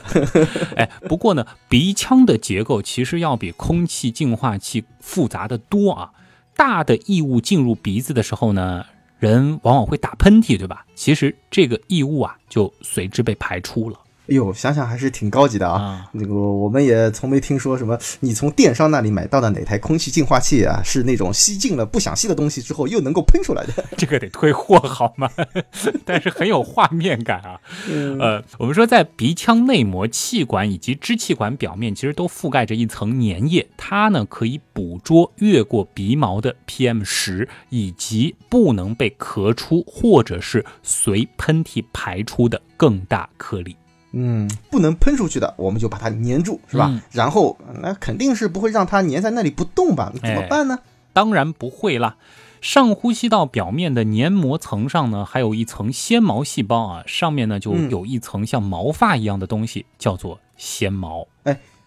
Speaker 2: 哎，不过呢，鼻腔的结构其实要比空气净化器复杂的多啊。大的异物进入鼻子的时候呢，人往往会打喷嚏，对吧？其实这个异物啊，就随之被排出了
Speaker 3: 哎呦，想想还是挺高级的啊。
Speaker 2: 啊。
Speaker 3: 那个我们也从没听说什么，你从电商那里买到的哪台空气净化器啊，是那种吸进了不想吸的东西之后又能够喷出来的。
Speaker 2: 这个得退货好吗？但是很有画面感啊。
Speaker 3: 嗯
Speaker 2: 呃，我们说在鼻腔内膜、气管以及支气管表面，其实都覆盖着一层粘液，它呢可以捕捉越过鼻毛的 PM 十，以及不能被咳出或者是随喷嚏排出的更大颗粒。
Speaker 3: 嗯，不能喷出去的，我们就把它粘住，是吧？
Speaker 2: 嗯
Speaker 3: 然后那肯定是不会让它粘在那里不动吧？怎么
Speaker 2: 哎
Speaker 3: 办呢？
Speaker 2: 当然不会啦。上呼吸道表面的黏膜层上呢，还有一层纤毛细胞啊，上面呢就
Speaker 3: 嗯
Speaker 2: 有一层像毛发一样的东西，叫做纤毛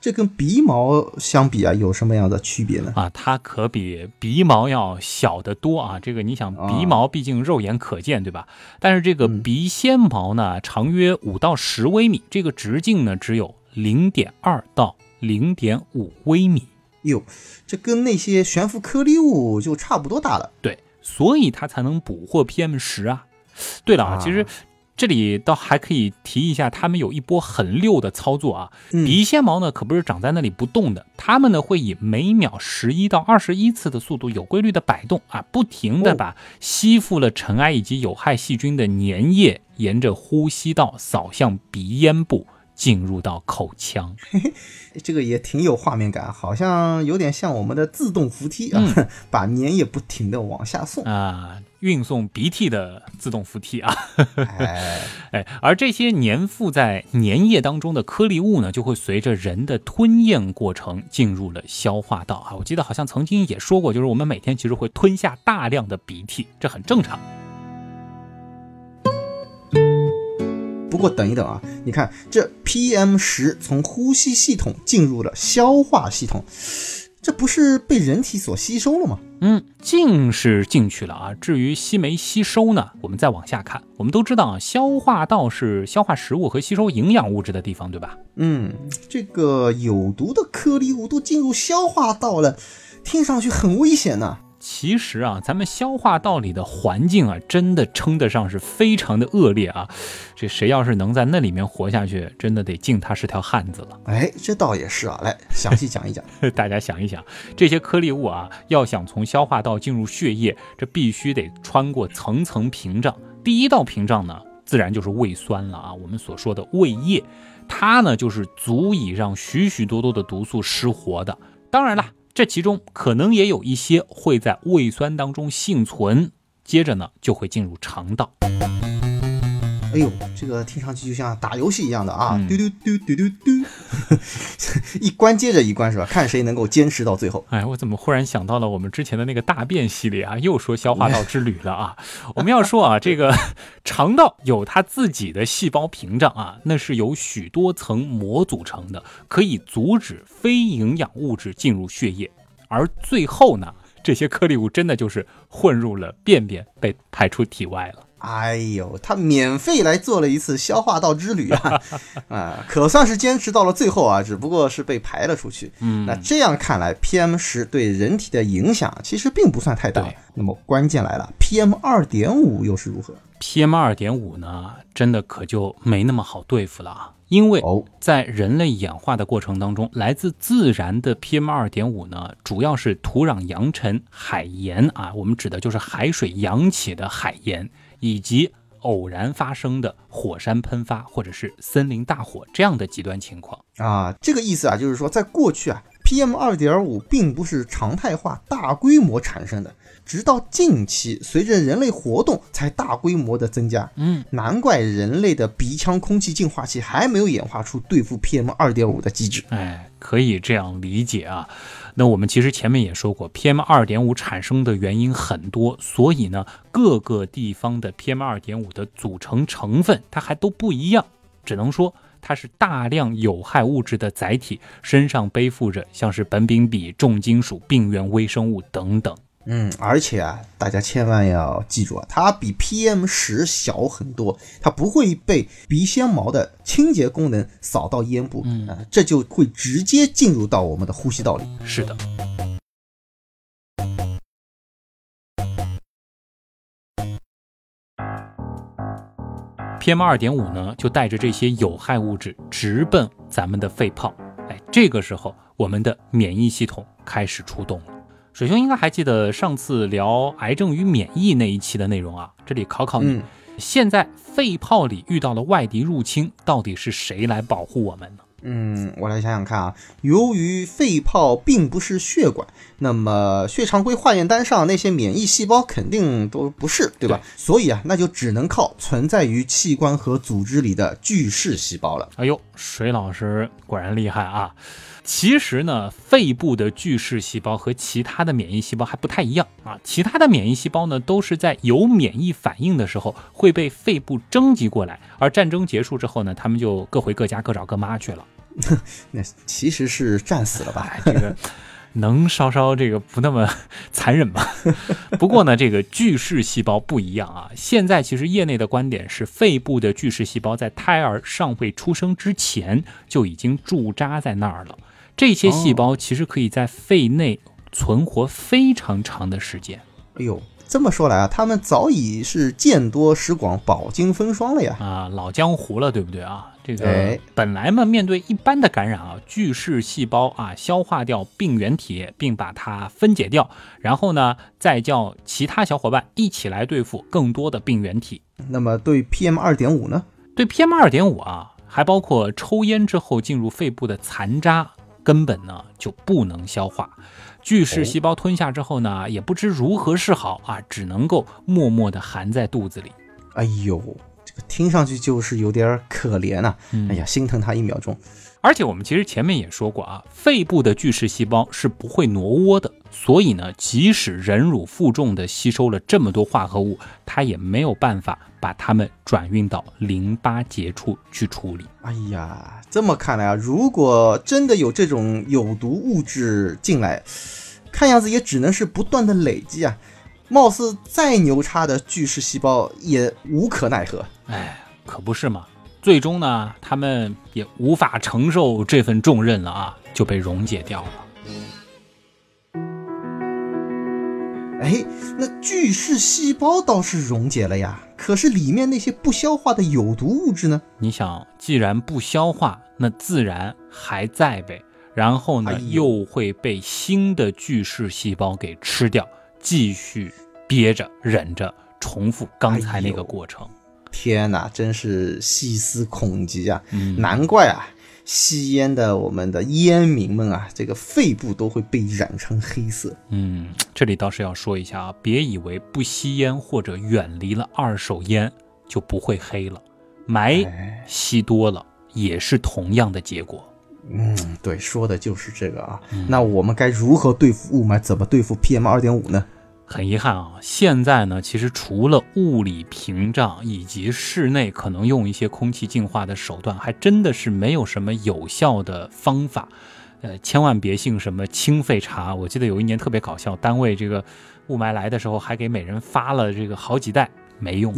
Speaker 3: 这跟鼻毛相比啊，有什么样的区别呢？
Speaker 2: 啊，它可比鼻毛要小得多啊。这个你想，
Speaker 3: 啊
Speaker 2: 鼻毛毕竟肉眼可见，对吧？但是这个
Speaker 3: 嗯
Speaker 2: 鼻纤毛呢，长约五到十微米，这个直径呢只有零点二到零点五微米。
Speaker 3: 哟，这跟那些悬浮颗粒物就差不多大了。
Speaker 2: 对，所以它才能捕获 PM 十啊。对了啊，
Speaker 3: 啊
Speaker 2: 其实这里倒还可以提一下，他们有一波很溜的操作啊。
Speaker 3: 嗯
Speaker 2: 鼻纤毛呢可不是长在那里不动的，它们呢会以每秒十一到二十一次的速度有规律的摆动啊，不停的
Speaker 3: 哦
Speaker 2: 把吸附了尘埃以及有害细菌的粘液沿着呼吸道扫向鼻咽部。进入到口腔，
Speaker 3: 这个也挺有画面感，好像有点像我们的自动扶梯啊，
Speaker 2: 嗯
Speaker 3: 把粘液不停的往下送。
Speaker 2: 啊，运送鼻涕的自动扶梯啊。
Speaker 3: 哎，
Speaker 2: 哎，而这些粘附在粘液当中的颗粒物呢，就会随着人的吞咽过程进入了消化道啊。我记得好像曾经也说过，就是我们每天其实会吞下大量的鼻涕，这很正常。
Speaker 3: 不过等一等啊，你看这 PM 十从呼吸系统进入了消化系统，这不是被人体所吸收了吗？
Speaker 2: 嗯，进是进去了啊，至于吸没吸收呢，我们再往下看。我们都知道啊，消化道是消化食物和吸收营养物质的地方，对吧？
Speaker 3: 嗯，这个有毒的颗粒物都进入消化道了，听上去很危险呐、
Speaker 2: 其实啊，咱们消化道里的环境啊，真的称得上是非常的恶劣啊。这谁要是能在那里面活下去，真的得敬他是条汉子了。
Speaker 3: 哎，这倒也是啊，来详细讲一讲。
Speaker 2: 大家想一想，这些颗粒物啊，要想从消化道进入血液，这必须得穿过层层屏障。第一道屏障呢，自然就是胃酸了啊，我们所说的胃液，它呢就是足以让许许多多的毒素失活的。当然了，这其中可能也有一些会在胃酸当中幸存，接着呢就会进入肠道。
Speaker 3: 哎呦，这个听上去就像打游戏一样的啊，
Speaker 2: 嗯
Speaker 3: 嘟嘟嘟嘟嘟嘟，一关接着一关是吧？看谁能够坚持到最后。
Speaker 2: 哎，我怎么忽然想到了我们之前的那个大便系列啊？又说消化道之旅了啊！我们要说啊，这个肠道有它自己的细胞屏障啊，那是由许多层膜组成的，可以阻止非营养物质进入血液。而最后呢，这些颗粒物真的就是混入了便便，被排出体外了。
Speaker 3: 哎呦，他免费来做了一次消化道之旅啊，啊，可算是坚持到了最后啊，只不过是被排了出去。
Speaker 2: 嗯
Speaker 3: 那这样看来，PM 十对人体的影响其实并不算太大。那么关键来了，PM 二点五又是如何
Speaker 2: ？PM 二点五呢，真的可就没那么好对付了啊！因为
Speaker 3: 哦，
Speaker 2: 在人类演化的过程当中，来自自然的 PM 二点五呢，主要是土壤扬尘、海盐啊，我们指的就是海水扬起的海盐，以及偶然发生的火山喷发或者是森林大火这样的极端情况。
Speaker 3: 啊，这个意思啊，就是说，在过去啊，PM 二点五并不是常态化、大规模产生的，直到近期，随着人类活动才大规模的增加。
Speaker 2: 嗯，
Speaker 3: 难怪人类的鼻腔空气净化器还没有演化出对付 PM 二点五的机制。
Speaker 2: 哎，可以这样理解啊。那我们其实前面也说过，PM 二点五产生的原因很多，所以呢，各个地方的 PM 二点五的组成成分它还都不一样，只能说它是大量有害物质的载体，身上背负着像是苯丙芘、重金属、病原微生物等等。
Speaker 3: 嗯，而且啊，大家千万要记住啊，它比 PM 十小很多，它不会被鼻纤毛的清洁功能扫到咽部，
Speaker 2: 嗯
Speaker 3: 啊，这就会直接进入到我们的呼吸道里。
Speaker 2: 是的。PM 二点五呢，就带着这些有害物质直奔咱们的肺泡。哎，这个时候我们的免疫系统开始出动了。水兄应该还记得上次聊癌症与免疫那一期的内容啊，这里考考你，
Speaker 3: 嗯
Speaker 2: 现在肺泡里遇到了外敌入侵，到底是谁来保护我们呢？
Speaker 3: 嗯，我来想想看啊，由于肺泡并不是血管，那么血常规化验单上那些免疫细胞肯定都不是，对吧？所以啊，那就只能靠存在于器官和组织里的巨噬细胞了。
Speaker 2: 哎呦，水老师果然厉害啊！其实呢，肺部的巨噬细胞和其他的免疫细胞还不太一样啊。其他的免疫细胞呢，都是在有免疫反应的时候会被肺部征集过来，而战争结束之后呢，他们就各回各家，各找各妈去了。
Speaker 3: 那其实是战死了吧？
Speaker 2: 哎，这个能稍稍这个不那么 残忍吧？不过呢，这个巨噬细胞不一样啊。现在其实业内的观点是，肺部的巨噬细胞在胎儿尚未出生之前就已经驻扎在那儿了。这些细胞其实可以在肺内存活非常长的时间
Speaker 3: 哎呦，这么说来啊，他们早已是见多识广、饱经风霜了呀。
Speaker 2: 啊，老江湖了，对不对啊？这个
Speaker 3: 哎
Speaker 2: 本来嘛，面对一般的感染啊，巨噬细胞啊消化掉病原体，并把它分解掉，然后呢，再叫其他小伙伴一起来对付更多的病原体。
Speaker 3: 那么对 PM 二点五呢？
Speaker 2: 对 PM 二点五啊，还包括抽烟之后进入肺部的残渣，根本呢就不能消化。巨噬细胞吞下之后呢，也不知如何是好啊，只能够默默地含在肚子里。
Speaker 3: 哎呦，这个听上去就是有点可怜呐、
Speaker 2: 嗯
Speaker 3: 哎呀，心疼他一秒钟。
Speaker 2: 而且我们其实前面也说过啊，肺部的巨噬细胞是不会挪窝的，所以呢，即使忍辱负重的吸收了这么多化合物，它也没有办法把它们转运到淋巴结处去处理。
Speaker 3: 哎呀，这么看来啊，如果真的有这种有毒物质进来，看样子也只能是不断的累积啊。貌似再牛叉的巨噬细胞也无可奈何。
Speaker 2: 哎，可不是嘛！最终呢，他们也无法承受这份重任了啊，就被溶解掉了。
Speaker 3: 哎，那巨噬细胞倒是溶解了呀，可是里面那些不消化的有毒物质呢？
Speaker 2: 你想，既然不消化，那自然还在呗。然后呢，
Speaker 3: 哎
Speaker 2: 又会被新的巨噬细胞给吃掉，继续憋着忍着，重复刚才那个过程。
Speaker 3: 天哪，真是细思恐极啊！
Speaker 2: 嗯
Speaker 3: 难怪啊，吸烟的我们的烟民们啊，这个肺部都会被染成黑色。
Speaker 2: 嗯，这里倒是要说一下啊，别以为不吸烟或者远离了二手烟就不会黑了，霾
Speaker 3: 哎
Speaker 2: 吸多了也是同样的结果。
Speaker 3: 嗯，对，说的就是这个啊。那我们该如何对付雾霾？怎么对付 PM 二点五呢？
Speaker 2: 很遗憾啊，现在呢，其实除了物理屏障以及室内可能用一些空气净化的手段，还真的是没有什么有效的方法。呃，千万别信什么清肺茶。我记得有一年特别搞笑，单位这个雾霾来的时候，还给每人发了这个好几袋，没用。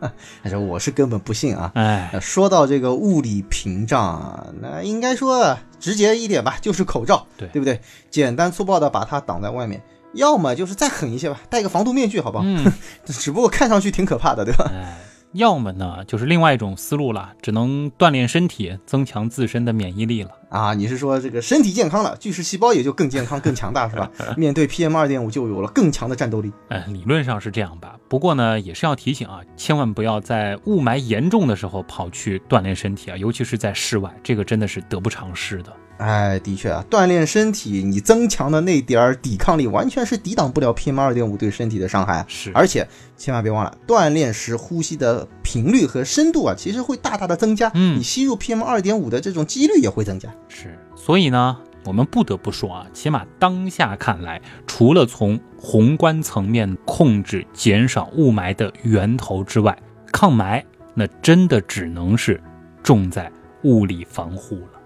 Speaker 3: 但是我是根本不信啊。
Speaker 2: 哎，
Speaker 3: 说到这个物理屏障啊，那应该说直接一点吧，就是口罩，
Speaker 2: 对
Speaker 3: 对不对？简单粗暴的把它挡在外面，要么就是再狠一些吧，戴个防毒面具，好不好？
Speaker 2: 嗯，
Speaker 3: 只不过看上去挺可怕的，对吧？
Speaker 2: 哎，要么呢就是另外一种思路了，只能锻炼身体，增强自身的免疫力了。
Speaker 3: 啊，你是说这个身体健康了，巨噬细胞也就更健康、更强大，是吧？面对 PM 二点五就有了更强的战斗力。
Speaker 2: 哎，理论上是这样吧，不过呢，也是要提醒啊，千万不要在雾霾严重的时候跑去锻炼身体啊，尤其是在室外，这个真的是得不偿失的。
Speaker 3: 哎，的确啊，锻炼身体，你增强的那点儿抵抗力，完全是抵挡不了 PM 二点五对身体的伤害啊。
Speaker 2: 是
Speaker 3: 而且千万别忘了，锻炼时呼吸的频率和深度啊，其实会大大的增加。
Speaker 2: 嗯
Speaker 3: 你吸入 PM 二点五的这种几率也会增加。
Speaker 2: 是，所以呢，我们不得不说啊，起码当下看来，除了从宏观层面控制、减少雾霾的源头之外，抗霾那真的只能是重在物理防护了。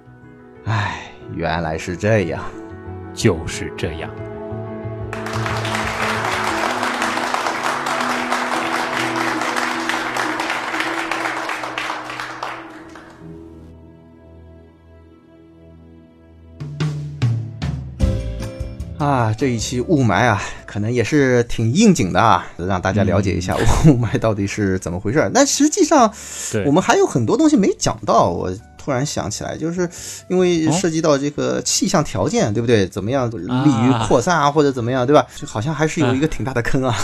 Speaker 3: 唉，原来是这样。
Speaker 2: 就是这样。
Speaker 3: 啊，这一期雾霾啊，可能也是挺应景的啊，让大家了解一下 雾霾到底是怎么回事。那实际上，
Speaker 2: 对
Speaker 3: 我们还有很多东西没讲到，我。突然想起来，就是因为
Speaker 2: 哦
Speaker 3: 涉及到这个气象条件，对不对？怎么样利于扩散啊，或者怎么样，对吧？就好像还是有一个挺大的坑啊。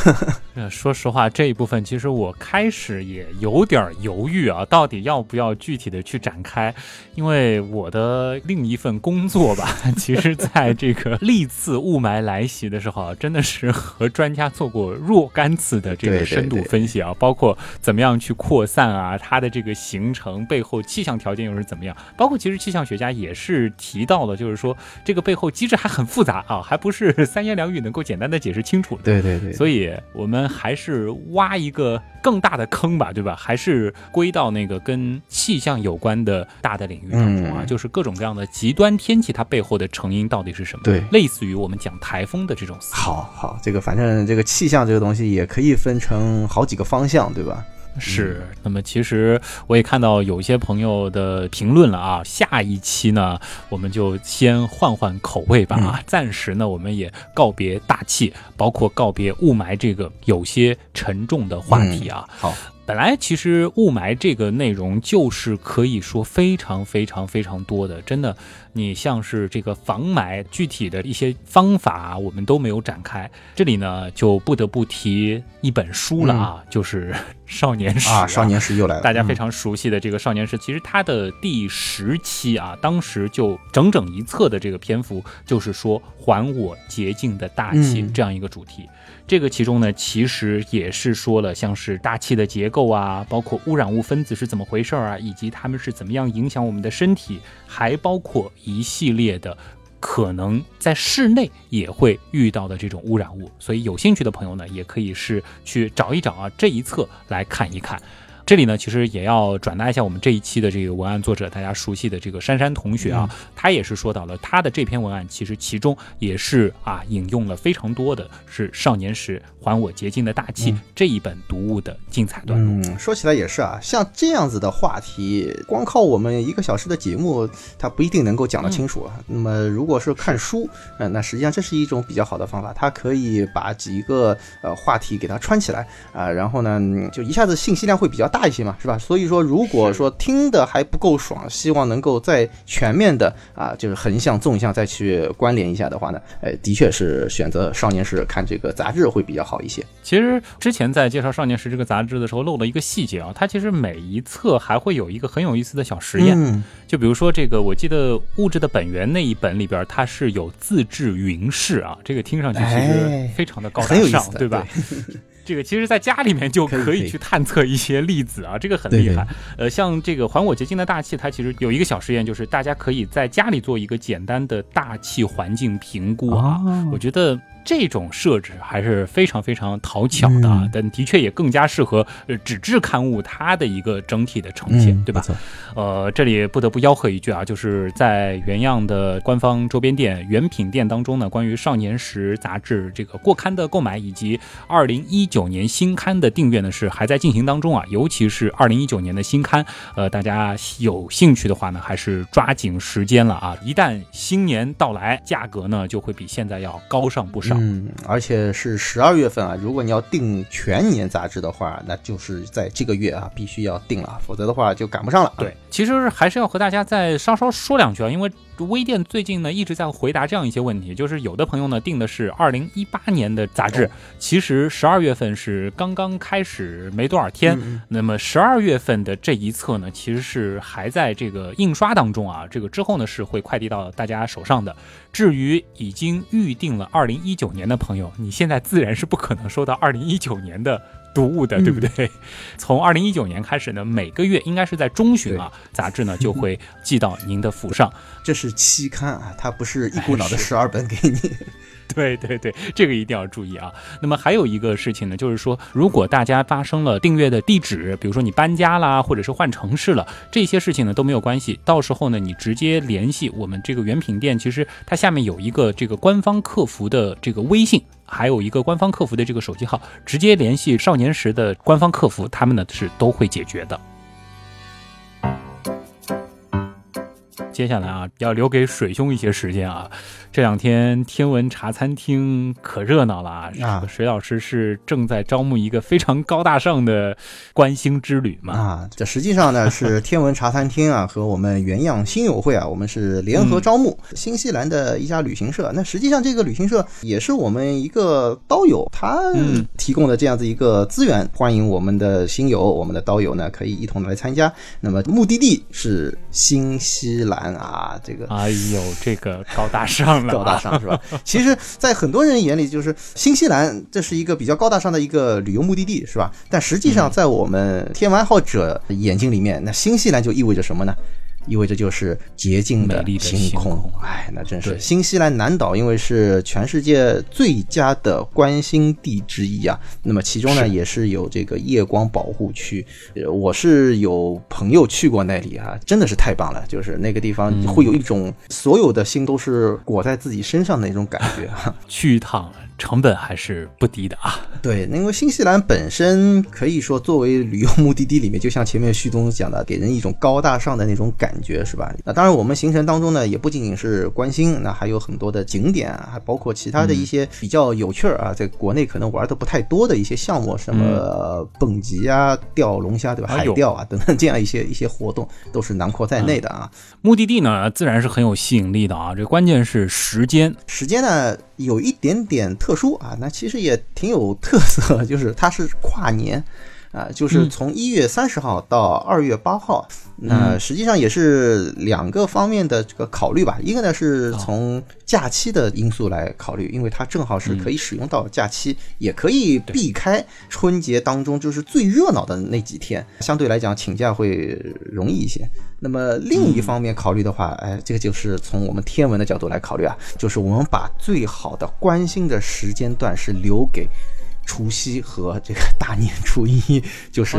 Speaker 2: 呃，说实话，这一部分其实我开始也有点犹豫啊，到底要不要具体的去展开？因为我的另一份工作吧，其实在这个历次雾霾来袭的时候啊，真的是和专家做过若干次的这个深度分析啊，包括怎么样去扩散啊，它的这个形成背后气象条件又是怎么样，包括其实气象学家也是提到了，就是说这个背后机制还很复杂啊，还不是 三言两语能够简单的解释清楚的。
Speaker 3: 对对对，
Speaker 2: 所以我们还是挖一个更大的坑吧，对吧？还是归到那个跟气象有关的大的领域当中啊，
Speaker 3: 嗯
Speaker 2: 就是各种各样的极端天气，它背后的成因到底是什么？
Speaker 3: 对
Speaker 2: 类似于我们讲台风的这种。
Speaker 3: 好好，这个反正这个气象这个东西也可以分成好几个方向，对吧？
Speaker 2: 是，那么其实我也看到有一些朋友的评论了啊，下一期呢，我们就先换换口味吧。啊，暂时呢，我们也告别大气，包括告别雾霾这个有些沉重的话题啊。
Speaker 3: 好，
Speaker 2: 本来其实雾霾这个内容就是可以说非常非常非常多的，真的，你像是这个防霾具体的一些方法，我们都没有展开。这里呢，就不得不提一本书了啊，就是 《少年史》
Speaker 3: 啊，少年时又来了，
Speaker 2: 大家非
Speaker 3: 嗯
Speaker 2: 常熟悉的这个少年时，其实它的第十期啊，当时就整整一册的这个篇幅，就是说还我洁净的大气
Speaker 3: 嗯
Speaker 2: 这样一个主题。这个其中呢，其实也是说了像是大气的结构啊，包括污染物分子是怎么回事啊，以及它们是怎么样影响我们的身体，还包括一系列的。可能在室内也会遇到的这种污染物，所以有兴趣的朋友呢，也可以是去找一找啊这一侧来看一看。这里呢，其实也要转达一下我们这一期的这个文案作者，大家熟悉的这个珊珊同学啊，他也是说到了他的这篇文案，其实其中也是啊引用了非常多的是少年时还我洁净的大气、这一本读物的精彩段落。
Speaker 3: 嗯，说起来也是啊，像这样子的话题，光靠我们一个小时的节目，它不一定能够讲得清楚啊。那么如果是看书，嗯、那实际上这是一种比较好的方法，它可以把几个呃话题给它串起来啊、然后呢，嗯就一下子信息量会比较大一些嘛，是吧？所以说，如果说听的还不够爽，希望能够再全面的啊，就是横向、纵向再去关联一下的话呢，呃，的确是选择少年时看这个杂志会比较好一些。
Speaker 2: 其实之前在介绍《少年时》这个杂志的时候漏了一个细节啊，它其实每一册还会有一个很有意思的小实验，
Speaker 3: 嗯
Speaker 2: 就比如说这个，我记得《物质的本源》那一本里边，它是有自制云室啊，这个听上去其实
Speaker 3: 哎
Speaker 2: 非常的高大上，对吧？这个其实在家里面就
Speaker 3: 可以
Speaker 2: 去探测一些粒子啊，这个很厉害。呃，像这个还我洁净的大气，它其实有一个小实验，就是大家可以在家里做一个简单的大气环境评估啊。
Speaker 3: 哦
Speaker 2: 我觉得这种设置还是非常非常讨巧的啊，
Speaker 3: 嗯
Speaker 2: 但的确也更加适合呃纸质刊物它的一个整体的呈现，对吧？呃，这里不得不吆喝一句啊，就是在原样的官方周边店原品店当中呢，关于《少年时》杂志这个过刊的购买以及二零一九年新刊的订阅呢，是还在进行当中啊。尤其是二零一九年的新刊，呃，大家有兴趣的话呢，还是抓紧时间了啊！一旦新年到来，价格呢就会比现在要高上不少。
Speaker 3: 嗯，而且是十二月份啊，如果你要订全年杂志的话，那就是在这个月啊，必须要订了，否则的话就赶不上了。
Speaker 2: 对，其实还是要和大家再稍稍说两句啊，因为微店最近呢一直在回答这样一些问题，就是有的朋友呢订的是二零一八年的杂志，其实十二月份是刚刚开始没多少天，
Speaker 3: 嗯
Speaker 2: 那么十二月份的这一册呢，其实是还在这个印刷当中啊，这个之后呢是会快递到大家手上的。至于已经预定了二零一九年的朋友，你现在自然是不可能收到二零一九年的读物的，对不对？从二零一九年开始呢，每个月应该是在中旬啊，杂志呢就会寄到您的府上。
Speaker 3: 这是期刊啊，它不是一股脑的 十二本给你。
Speaker 2: 对对对，这个一定要注意啊。那么还有一个事情呢，就是说，如果大家发生了订阅的地址，比如说你搬家啦，或者是换城市了，这些事情呢都没有关系。到时候呢，你直接联系我们这个原品店，其实它下面有一个这个官方客服的这个微信。还有一个官方客服的这个手机号，直接联系少年时的官方客服，他们呢是都会解决的。接下来啊，要留给水兄一些时间啊。这两天天文茶餐厅可热闹了啊！
Speaker 3: 啊
Speaker 2: 水老师是正在招募一个非常高大上的观星之旅嘛？
Speaker 3: 啊，这实际上呢是天文茶餐厅啊和我们原样星友会啊，我们是联合招募新西兰的一家旅行社。那实际上这个旅行社也是我们一个刀友他
Speaker 2: 嗯
Speaker 3: 提供的这样子一个资源，欢迎我们的星友、我们的刀友呢可以一同来参加。那么目的地是新西兰啊，这个
Speaker 2: 哎呦，这个高大上了、啊，
Speaker 3: 高大上是吧？其实，在很多人眼里，就是新西兰这是一个比较高大上的一个旅游目的地，是吧？但实际
Speaker 2: 嗯
Speaker 3: 上，在我们天文爱好者眼睛里面，那新西兰就意味着什么呢？意味着就是洁净的星空。哎，那真是新西兰南岛，因为是全世界最佳的观星地之一啊。那么其中呢，也是有这个夜光保护区。呃我是有朋友去过那里啊，真的是太棒了，就是那个地方会有一种所有的星都是裹在自己身上的那种感觉啊。
Speaker 2: 去一趟成本还是不低的啊。
Speaker 3: 对，因为新西兰本身可以说作为旅游目的地里面，就像前面旭东讲的，给人一种高大上的那种感觉，是吧？那当然，我们行程当中呢，也不仅仅是关心，那还有很多的景点啊，还包括其他的一些比较有趣儿啊，在国内可能玩的不太多的一些项目，什么蹦极啊、钓龙虾，对吧？海钓啊等等这样一些一些活动，都是囊括在内的啊。
Speaker 2: 目的地呢，自然是很有吸引力的啊。这关键是时间，
Speaker 3: 时间呢有一点点特殊啊，那其实也挺有特色，就是它是跨年。啊，就是
Speaker 2: 嗯
Speaker 3: 从一月三十号到二月八号，那实际上也是两个方面的这个考虑吧。一个呢是从假期的因素来考虑，因为它正好是可以使用到假期，也可以避开春节当中就是最热闹的那几天，相对来讲请假会容易一些。那么另一方面考虑的话，哎，这个就是从我们天文的角度来考虑啊，就是我们把最好的关心的时间段是留给除夕和这个大年初一，就是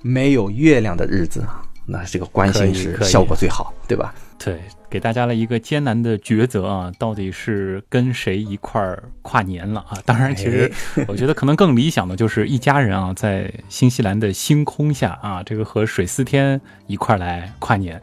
Speaker 3: 没有月亮的日子，那这个关心是效果最好，对吧？
Speaker 2: 对，给大家了一个艰难的抉择啊，到底是跟谁一块儿跨年了啊？当然，其实 我觉得可能更理想的就是一家人啊，在新西兰的星空下啊，这个和水思天一块儿来跨年，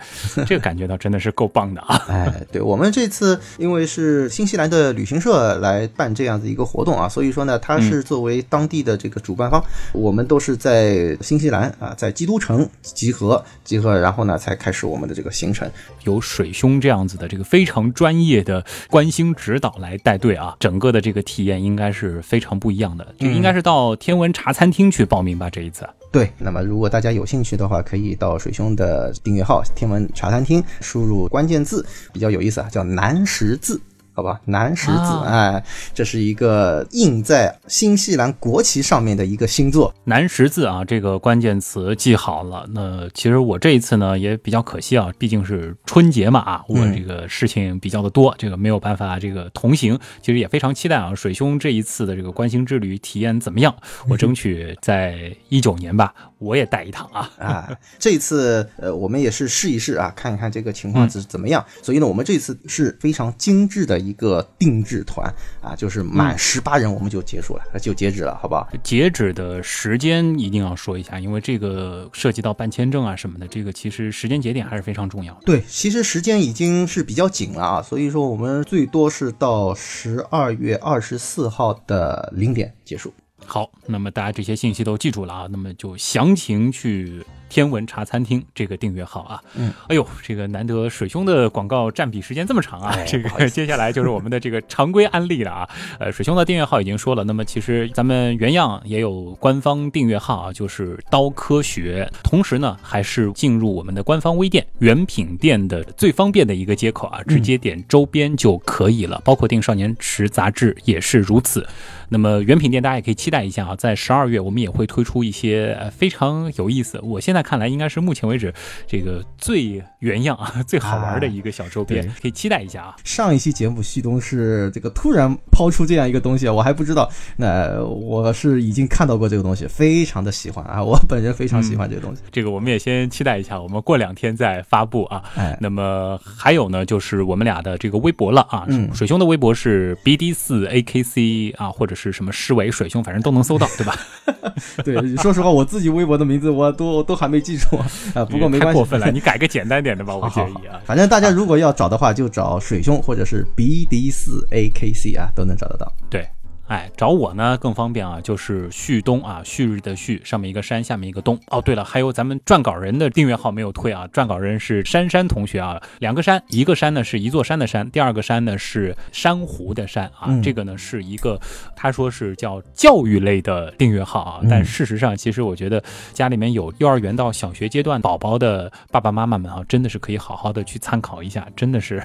Speaker 2: 这个感觉到真的是够棒的啊！
Speaker 3: 哎，对我们这次因为是新西兰的旅行社来办这样子一个活动啊，所以说呢，它是作为当地的这个主办方，我们都是在新西兰啊，在基督城集合，集合，然后呢才开始我们的这个行程。
Speaker 2: 有水兄这样子的这个非常专业的观星指导来带队啊，整个的这个体验应该是非常不一样的。就应该是到天文茶餐厅去报名吧？这一次。
Speaker 3: 对，那么如果大家有兴趣的话，可以到水兄的订阅号“天文茶餐厅”，输入关键字，比较有意思啊，叫“南十字”。好吧，南十字，
Speaker 2: 啊
Speaker 3: 哎，这是一个印在新西兰国旗上面的一个星座。
Speaker 2: 南十字啊，这个关键词记好了。那其实我这一次呢也比较可惜啊，毕竟是春节嘛啊，我
Speaker 3: 嗯
Speaker 2: 这个事情比较的多，这个没有办法这个同行。其实也非常期待啊，水兄这一次的这个观星之旅体验怎么样？我争取在一九年吧，我也带一趟啊。
Speaker 3: 啊，这次呃，我们也是试一试啊，看一看这个情况是怎么样。所以呢，我们这次是非常精致的一个定制团啊，就是满十八人我们就结束了，就截止了，好不好？
Speaker 2: 截止的时间一定要说一下，因为这个涉及到办签证啊什么的，这个其实时间节点还是非常重要的。
Speaker 3: 对，其实时间已经是比较紧了啊，所以说我们最多是到十二月二十四号的零点结束。
Speaker 2: 好，那么大家这些信息都记住了啊，那么就详情去天文茶餐厅这个订阅号啊。
Speaker 3: 嗯，
Speaker 2: 哎呦，这个难得水兄的广告占比时间这么长啊，
Speaker 3: 哎
Speaker 2: 这个接下来就是我们的这个常规案例了啊。呃，水兄的订阅号已经说了，那么其实咱们原样也有官方订阅号啊，就是刀科学，同时呢还是进入我们的官方微店原品店的最方便的一个接口啊，直接点周边就可以了，包括订少年时杂志也是如此。那么原品店大家也可以期待一下啊，在十二月我们也会推出一些呃非常有意思，我现在看来应该是目前为止这个最原样啊、最好玩的一个小周边，
Speaker 3: 对
Speaker 2: 可以期待一下啊。
Speaker 3: 上一期节目，旭东是这个突然抛出这样一个东西，我还不知道。那我是已经看到过这个东西，非常的喜欢啊，我本人非常喜欢这个东西。
Speaker 2: 这个我们也先期待一下，我们过两天再发布啊。
Speaker 3: 哎，
Speaker 2: 那么还有呢，就是我们俩的这个微博了啊。
Speaker 3: 嗯
Speaker 2: 水兄的微博是 BD 四 AKC 啊，或者是什么诗伟水兄，反正都能搜到，对吧？
Speaker 3: 对，说实话，我自己微博的名字我都都还没记住啊。不过没关系，
Speaker 2: 太过分了，你改个简单点的吧，我
Speaker 3: 好好
Speaker 2: 建议啊。
Speaker 3: 反正大家如果要找的话，就找水兄或者是 BD 四 AKC 啊，都能找得到。
Speaker 2: 对，哎，找我呢更方便啊，就是旭东啊，旭日的旭，上面一个山，下面一个东。哦，对了，还有咱们撰稿人的订阅号没有退啊，撰稿人是珊珊同学啊，两个山，一个山呢是一座山的山，第二个山呢是珊瑚的山啊，
Speaker 3: 嗯
Speaker 2: 这个呢是一个他说是叫教育类的订阅号啊，
Speaker 3: 嗯
Speaker 2: 但事实上其实我觉得家里面有幼儿园到小学阶段宝宝的爸爸妈妈们啊，真的是可以好好的去参考一下，真的是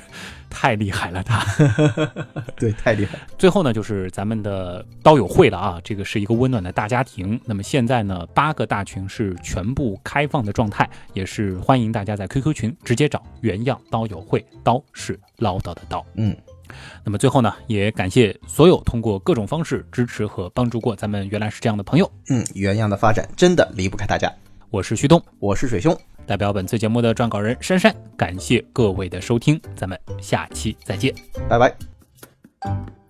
Speaker 2: 太厉害了他。
Speaker 3: 对，太厉害。
Speaker 2: 最后呢，就是咱们的刀友会了啊，这个是一个温暖的大家庭。那么现在呢，八个大群是全部开放的状态，也是欢迎大家在 QQ 群直接找原样刀友会，刀是唠叨的刀。
Speaker 3: 嗯，
Speaker 2: 那么最后呢，也感谢所有通过各种方式支持和帮助过咱们原来是这样的朋友。
Speaker 3: 嗯，原样的发展真的离不开大家。
Speaker 2: 我是旭东，
Speaker 3: 我是水兄，
Speaker 2: 代表本次节目的撰稿人珊珊，感谢各位的收听，咱们下期再见。
Speaker 3: 拜拜。